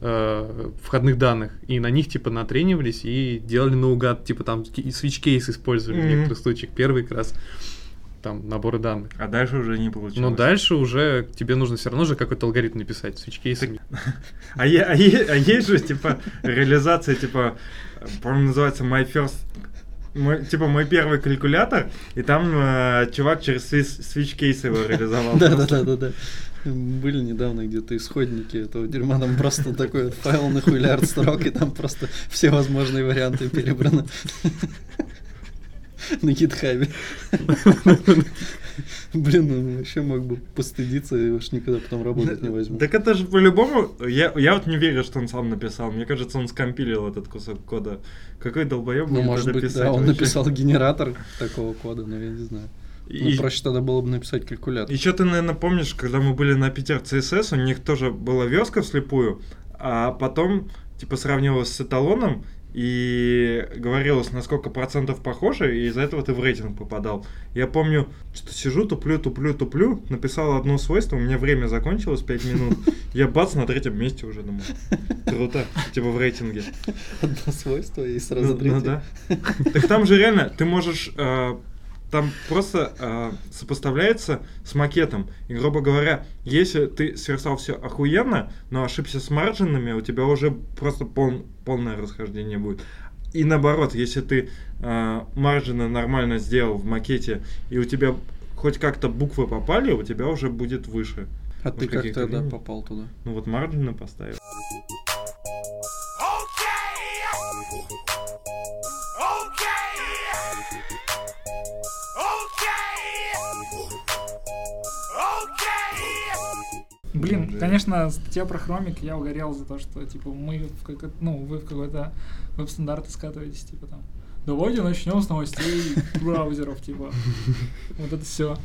э, входных данных. И на них, типа, натренивались и делали наугад, типа, там, switch кейс использовали в Мгм. некоторых случаях. Первый как раз там наборы данных. А дальше уже не получилось. Но дальше уже тебе нужно все равно же какой-то алгоритм написать, switch кейсами. А, а а есть же, типа, реализация, типа, по-моему, называется My First... мой, типа мой первый калькулятор, и там э, чувак через switch кейс его реализовал. Да, да, да, да, да. Были недавно где-то исходники этого дерьма, там просто такой файл на хуйлярд строк, и там просто все возможные варианты перебраны на гитхабе. Блин, ну вообще мог бы постыдиться и уж никогда потом работать не возьму. Так это же по-любому, я, я вот не верю, что он сам написал. Мне кажется, он скомпилил этот кусок кода. Какой долбоеб Ну, может быть, да, он написал генератор такого кода, но я не знаю. Ну, И- проще тогда было бы написать калькулятор. Еще ты, наверное, помнишь, когда мы были на Питер CSS, у них тоже была верстка вслепую, а потом, типа, сравнивалось с эталоном, и говорилось, на сколько процентов похоже, и из-за этого ты в рейтинг попадал. Я помню, что сижу, туплю, туплю, туплю, написал одно свойство, у меня время закончилось 5 минут, я бац, на третьем месте уже думаю. Круто, типа в рейтинге. Одно свойство и Ну, сразу ну третье. да. Так там же реально, ты можешь... э, там просто э, сопоставляется с макетом. И, грубо говоря, если ты сверстал все охуенно, но ошибся с маржинами, у тебя уже просто пол- полное расхождение будет. И наоборот, если ты э, маржины нормально сделал в макете, и у тебя хоть как-то буквы попали, у тебя уже будет выше. А Может, ты как тогда линии? попал туда? Ну вот маржины поставил. Блин, Да. конечно, статья про хромик, я угорел за то, что, типа, мы в какой ну, вы в какой-то веб-стандарт скатываетесь, типа, там, давайте начнем с новостей браузеров, типа, вот это все.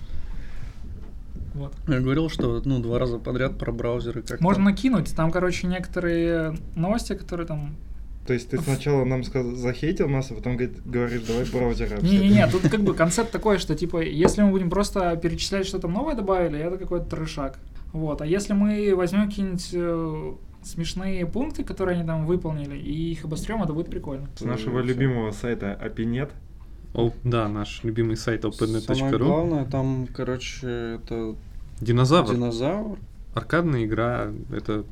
Вот. Я говорил, что ну два раза подряд про браузеры как Можно накинуть, там, короче, некоторые новости, которые там... То есть ты сначала нам сказ- захейтил нас, а потом говорит- говоришь, давай браузеры обсудим. Не-не-не, тут как бы концепт такой, что, типа, если мы будем просто перечислять, что там новое добавили, это какой-то трешак. Вот, а если мы возьмем какие-нибудь э, смешные пункты, которые они там выполнили, и их обострем, это будет прикольно. С нашего любимого сайта API.net. О, да, наш любимый сайт Самое opennet.ru. главное, там, короче, это Динозавр. динозавр. Аркадная игра. Это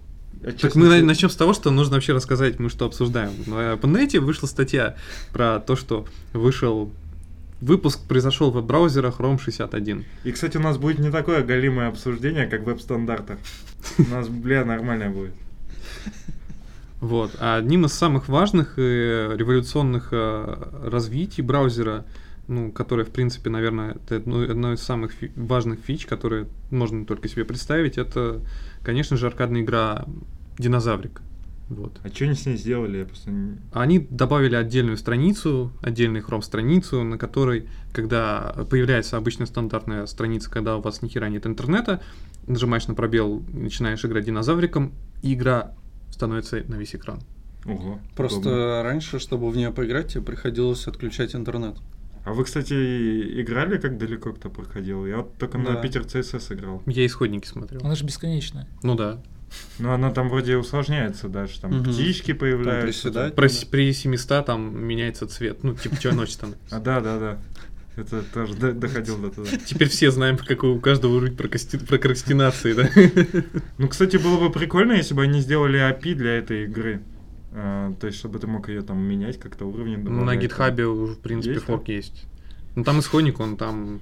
Я, Так честно, мы тебе- начнем с того, что нужно вообще рассказать, мы что обсуждаем. На Панете вышла статья про то, что вышел выпуск, произошел в веб-браузерах Chrome 61. И, кстати, у нас будет не такое голимое обсуждение, как в веб-стандартах. У нас, бля, нормально будет. Вот. А одним из самых важных и революционных э, развитий браузера, ну, которое, в принципе, наверное, это одно, одно из самых фи- важных фич, которые можно только себе представить, это, конечно же, аркадная игра Динозаврик. Вот. А что они с ней сделали? Я просто... Они добавили отдельную страницу, отдельную хром-страницу, на которой, когда появляется обычная стандартная страница, когда у вас ни хера нет интернета, нажимаешь на пробел, начинаешь играть динозавриком, и игра становится на весь экран. Ого. Просто удобно. раньше, чтобы в нее поиграть, тебе приходилось отключать интернет. А вы, кстати, играли, как далеко кто проходил? Я вот только на Да. Питер CSS играл. Я исходники смотрел. Она же бесконечная. Ну да. Но она там вроде усложняется дальше. Там Мгм. птички появляются. приседать. Про, Да. с- при 700 там меняется цвет. Ну, типа, что ночь становится. А, да, да, да. Это тоже до- доходил до туда. Теперь все знаем, какой у каждого уровень прокасти- прокрастинации, да? Ну, кстати, было бы прикольно, если бы они сделали API для этой игры. А, то есть, чтобы ты мог ее там менять, как-то уровни На добавлять. гитхабе уже, в принципе, Есть, форк есть. Ну, там исходник, он там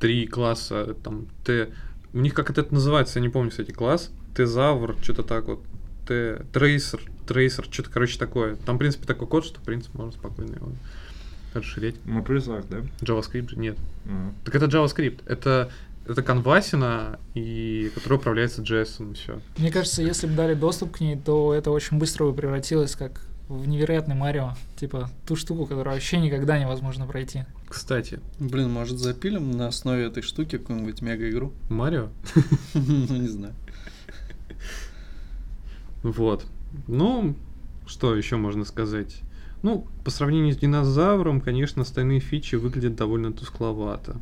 три класса, там Т... У них как это называется, я не помню, кстати, класс. Тезавр, что-то так вот. Т... Трейсер, трейсер, что-то, короче, такое. Там, в принципе, такой код, что, в принципе, можно спокойно его расширять. Плюс арт, да? JavaScript же нет. Ага. Так это JavaScript. Это, это конвасина, и которая управляется JS, и все. Мне кажется, если бы дали доступ к ней, то это очень быстро бы превратилось как в невероятный Марио. Типа ту штуку, которую вообще никогда невозможно пройти. Кстати, Блин, может запилим на основе этой штуки какую-нибудь мега-игру? Марио. Ну, не знаю. Вот. Ну, что еще можно сказать? Ну, по сравнению с динозавром, конечно, остальные фичи выглядят довольно тускловато.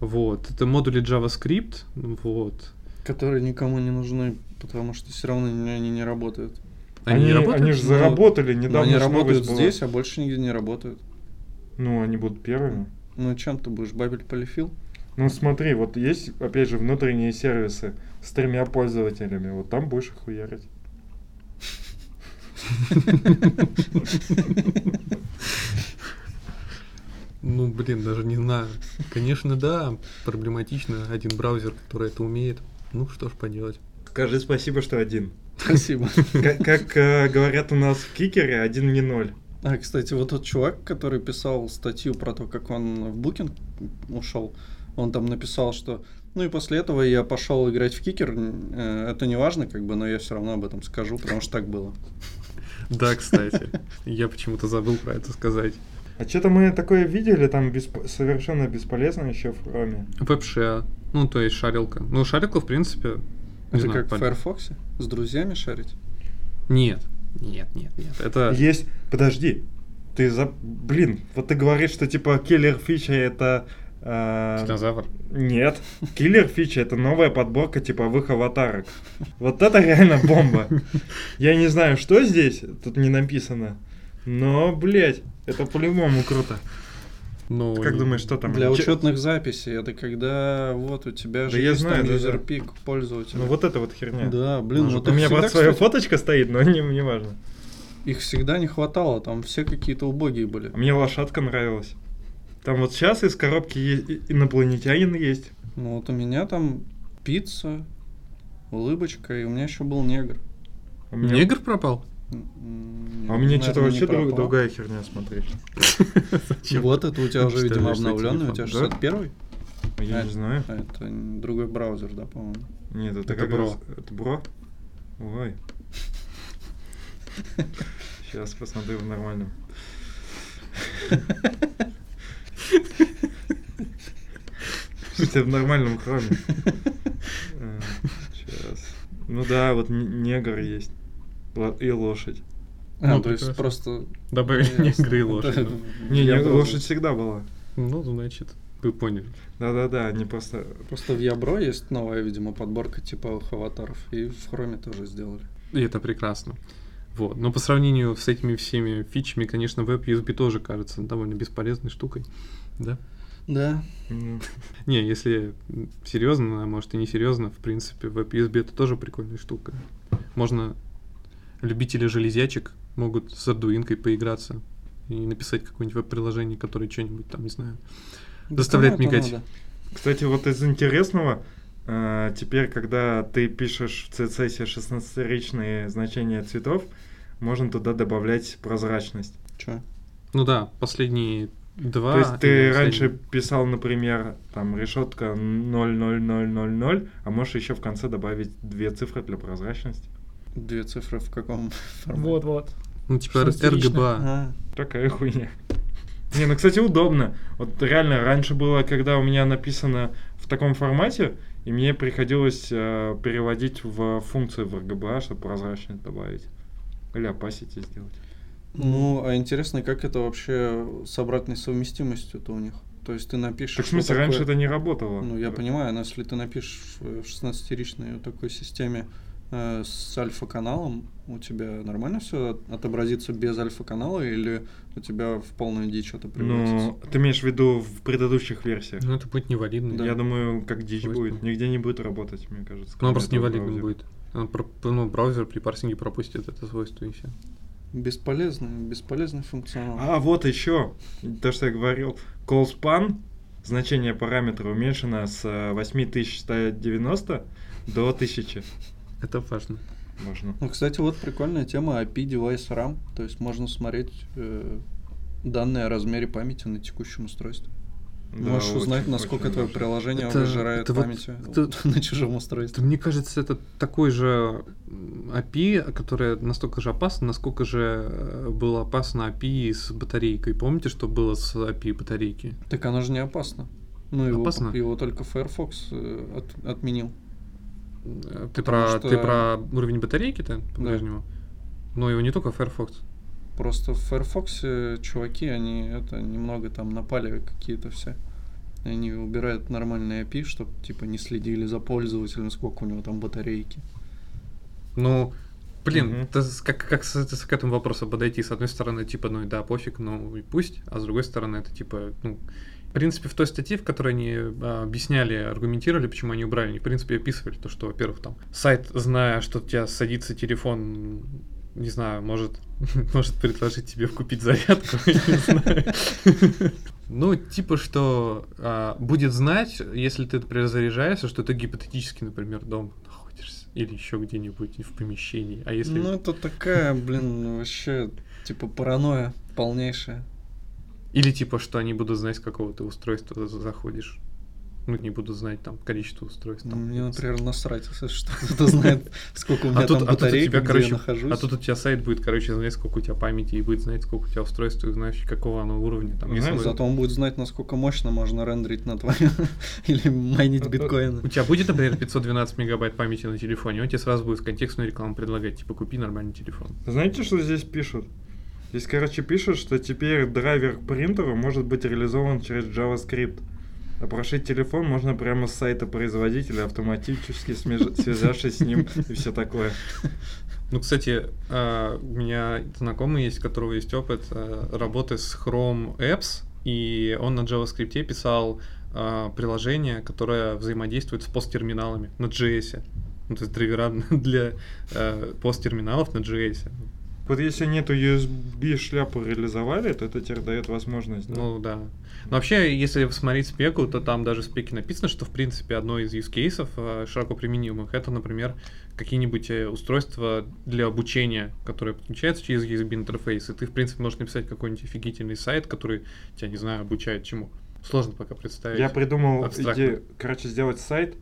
Вот. Это модули JavaScript. Вот. Которые никому не нужны, потому что все равно они не работают. Они, не работают? Они же заработали Но недавно. они ж работают новость была. здесь, а больше нигде не работают. Ну, они будут первыми. Ну, чем ты будешь, бабель полифил? Ну, смотри, вот есть, опять же, внутренние сервисы с тремя пользователями. Вот там будешь их хуярить. Ну, блин, даже не знаю. Конечно, да, проблематично. Один браузер, который это умеет. Ну, что ж поделать. Скажи спасибо, что один. Спасибо. Как, э, говорят у нас в кикере, один не ноль. А, кстати, вот тот чувак, который писал статью про то, как он в Букинг ушел, он там написал, что ну и после этого я пошел играть в кикер. Э, Это не важно, как бы, но я все равно об этом скажу, потому что так было. Да, кстати. Я почему-то забыл про это сказать. А что-то мы такое видели, там бесп- совершенно бесполезно еще в хроме. WebShare. Ну, то есть шарилка. Ну, шарилка, в принципе... Это знаю, как в Firefox? С друзьями шарить? Нет. Нет, нет, нет. Это... Есть, подожди, ты за... Блин, вот ты говоришь, что типа киллер фича это... э, Динозавр. Нет, киллер фича это новая подборка типовых аватарок. Вот это реально бомба. Я не знаю, что здесь, тут не написано. Но, блядь, это по-любому круто. Ну, Как думаешь, что там? Для Че- учетных записей. Это когда вот у тебя Да же я есть знаю, там да, да. юзерпик пользователя. Ну вот это вот херня. Да, блин, Может, вот у меня всегда, просто своя кстати, фоточка стоит, но не, не важно. Их всегда не хватало, там все какие-то убогие были. А мне лошадка нравилась. Там вот сейчас из коробки е- и- инопланетянин есть. Ну вот у меня там пицца, улыбочка, и у меня еще был негр. У меня, Негр пропал? А у меня что-то вообще друг- другая херня смотреть. Вот это у тебя уже, видимо, обновленный, у тебя телефон, да? 61 Я А, не знаю. А это другой браузер, да, по-моему. Нет, это, Это как Бро. раз- Это бро? Ой. Сейчас посмотрю в нормальном. Что в нормальном хроме. Сейчас. Ну да, вот негр есть. И лошадь. А, Ну, то есть просто... Добавили Ну, негры и лошадь. Это- Не, не, лошадь всегда была. Ну, значит, вы поняли. Да-да-да, они просто... Просто в Ябро есть новая, видимо, подборка типовых аватаров, и в Хроме тоже сделали. И это прекрасно. Вот. Но по сравнению с этими всеми фичами, конечно, WebUSB тоже кажется довольно бесполезной штукой. Да? Да. м, Не, если серьезно, а может и не серьезно, в принципе, WebUSB это тоже прикольная штука. Можно любители железячек могут с Arduino поиграться и написать какое-нибудь веб-приложение, которое что-нибудь там, не знаю. Это мигать. надо? Кстати, вот из интересного, э, теперь, когда ты пишешь в CSS 16-ричные значения цветов, можно туда добавлять прозрачность. Чё? Ну да, последние два... То есть ты раньше писал, например, там решетка 00000, а можешь еще в конце добавить две цифры для прозрачности. Две цифры в каком формате? Вот-вот. Ну, типа р- шестеричная. RGBA. А, Такая хуйня. Не, ну, кстати, удобно. Вот реально, раньше было, когда у меня написано в таком формате, и мне приходилось э, переводить в функцию в RGBA, чтобы прозрачность добавить. Или opacity сделать. Ну, а интересно, как это вообще с обратной совместимостью-то у них? То есть ты напишешь... Так, в смысле, вот раньше такое- это не работало. Ну, я понимаю, но если ты напишешь в 16-ричной вот такой системе э, с альфа-каналом, у тебя нормально все отобразится без альфа-канала или у тебя в полную дичь это превратится? Ну, ты имеешь в виду в предыдущих версиях? Ну, это будет невалидно. Да. Я думаю, как дичь Свойство. будет. Нигде не будет работать, мне кажется. Ну, просто невалидным будет. Он про- ну, браузер при парсинге пропустит это свойство и все. Бесполезный, бесполезный функционал. А, вот еще. То, что я говорил. Callspan, значение параметра уменьшено с э, 8190 до 1000. Это важно. Можно. Ну, кстати, вот прикольная тема API Device RAM. То есть можно смотреть э, данные о размере памяти на текущем устройстве. Да, Можешь узнать, насколько очень твое важно. приложение Это- выжирает это вот- памяти это- на чужом Это, устройстве. мне кажется, это такой же API, которая настолько же опасна, насколько же э, было опасно API с батарейкой. Помните, что было с API батарейки? Так оно же не опасно. Ну, его, Опасно? его только Firefox э, от- отменил. Э, Ты Потому про, что- ты про уровень батарейки-то по-прежнему? Но его не только Firefox. Просто в Firefox э, чуваки, они это немного там напали какие-то все. Они убирают нормальные API, чтобы типа не следили за пользователем, сколько у него там батарейки. Ну, блин, с- как, как с, это к этому вопросу подойти? С одной стороны, типа, ну да, пофиг, ну и пусть, а с другой стороны, это типа, ну, в принципе, в той статье, в которой они а, объясняли, аргументировали, почему они убрали, они, в принципе, описывали то, что, во-первых, там, сайт, зная, что у тебя садится телефон, не знаю, может, может предложить тебе купить зарядку, не знаю. Ну, типа, что а, будет знать, если ты, например, заряжаешься, что ты гипотетически, например, дома находишься. Или еще где-нибудь в помещении. А если... Ну, это такая, блин, вообще, типа, паранойя полнейшая. Или типа, что они будут знать, с какого ты устройства за- заходишь. Ну, не будут знать там количество устройств. там. Мне, например, насрать, если что кто-то знает, сколько у меня А тут, там а тут у батарейки, тебя, где короче, я нахожусь. а тут у тебя сайт будет, короче, знать, сколько у тебя памяти, и будет знать, сколько у тебя устройств, и знаешь, какого оно уровня. Там, если Зато он будет знать, насколько мощно можно рендерить на твоем или майнить биткоины. У тебя будет, например, 512 мегабайт памяти на телефоне, он тебе сразу будет контекстную рекламу предлагать, типа, купи нормальный телефон. Знаете, что здесь пишут? Здесь, короче, пишут, что теперь драйвер к принтеру может быть реализован через JavaScript. А прошить телефон можно прямо с сайта производителя, автоматически связавшись с ним и все такое. Ну, кстати, а, у меня знакомый есть, у которого есть опыт а, работы с Chrome Apps, и он на JavaScript писал а, приложение, которое взаимодействует с посттерминалами на JS. Ну, то есть драйвера для а, посттерминалов на JS. Вот если нету USB шляпу реализовали, то это теперь дает возможность. да? Ну да. Но вообще, если посмотреть спеку, то там даже в спеке написано, что в принципе одно из use кейсов э, широко применимых это, например, какие-нибудь э, устройства для обучения, которые подключаются через USB интерфейс, и ты, в принципе, можешь написать какой-нибудь офигительный сайт, который тебя, не знаю, обучает чему. Сложно пока представить. Я придумал абстрактно. идею, короче, сделать сайт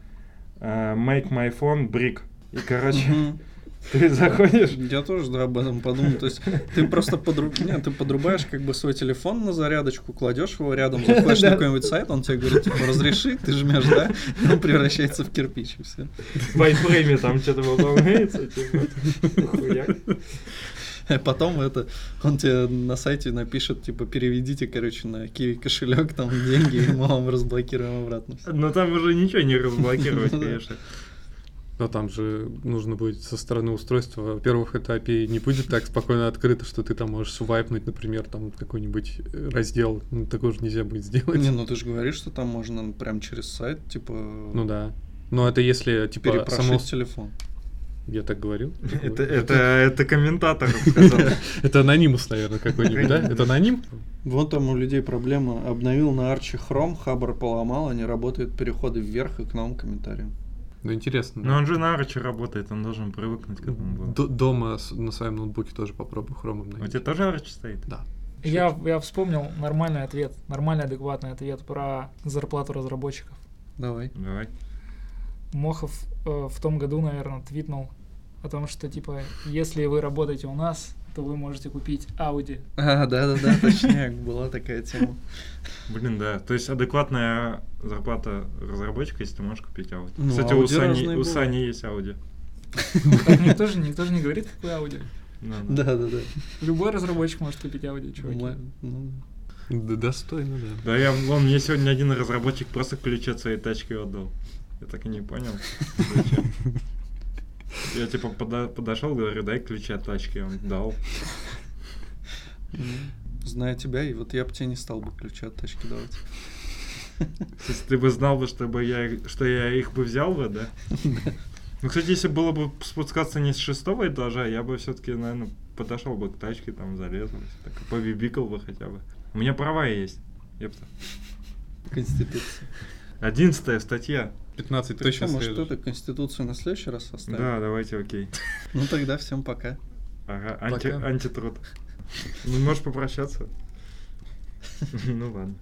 э, Make My Phone Brick. И, короче. Ты заходишь, Я тоже да, об этом подумал. То есть ты просто подру... Нет, ты подрубаешь как бы свой телефон на зарядочку, кладешь его рядом, заходишь на какой-нибудь сайт, он тебе говорит, типа, разреши, ты жмешь, да, и он превращается в кирпич, и все. в айфрейме там что-то выполняется, типа. А потом это, он тебе на сайте напишет, типа, переведите, короче, на киви кошелек, там, деньги, и мы вам разблокируем обратно. Но там уже ничего не разблокировать, конечно. Но там же нужно будет со стороны устройства. Во-первых, это API не будет так спокойно открыто, что ты там можешь свайпнуть, например, там какой-нибудь э, раздел. Ну, такого же нельзя будет сделать. Не, ну ты же говоришь, что там можно прям через сайт, типа, Ну да. Но это если, типа, перепрошить само... телефон. Я так говорил? Это, это, это комментатор сказал. Это анонимус, наверное, какой-нибудь, да? Это аноним? Вот там у людей проблема. Обновил на Арчи Chrome, Хабр поломал, не работают переходы вверх и к новым комментариям. Ну, интересно. Но да. он же на Арче работает, он должен привыкнуть к этому. было. Д- Дома с- на своем ноутбуке тоже попробую хром У обновить. тебя тоже Арч стоит? Да. Я, я вспомнил нормальный ответ, нормальный адекватный ответ про зарплату разработчиков. Давай. Давай. Мохов э, в том году, наверное, твитнул о том, что типа, если вы работаете у нас, то вы можете купить Audi. А, да-да-да, точняк, была такая тема. Блин, да. То есть адекватная зарплата разработчика, если ты можешь купить Audi. Ну, Кстати, у Audi Сани, разные у. Сани есть Audi. Так никто же, никто же не говорит, какой Audi. Ну, да. Да-да-да. Любой разработчик может купить Audi, чуваки. Ну, Д- Достойно, да. Да, я, вон, мне сегодня один разработчик просто ключи от своей тачки отдал. Я так и не понял. Я типа подошел, говорю, дай ключи от тачки. Он дал. Зная тебя, и вот я бы тебе не стал бы ключи от тачки давать. Если ты бы знал бы, чтобы я, что я их бы взял бы, да? Ну, кстати, если было бы спускаться не с шестого этажа, я бы все-таки, наверное, подошел бы к тачке, там залез, так побибикал бы хотя бы. У меня права есть. Ёпта. Конституция. Одиннадцатая статья. 15 Ты точно что, может, следуешь. это Конституцию на следующий раз оставим? Да, давайте, окей. Ну тогда всем пока. Ага, анти, Пока. антитруд. Ну, можешь попрощаться? Ну ладно.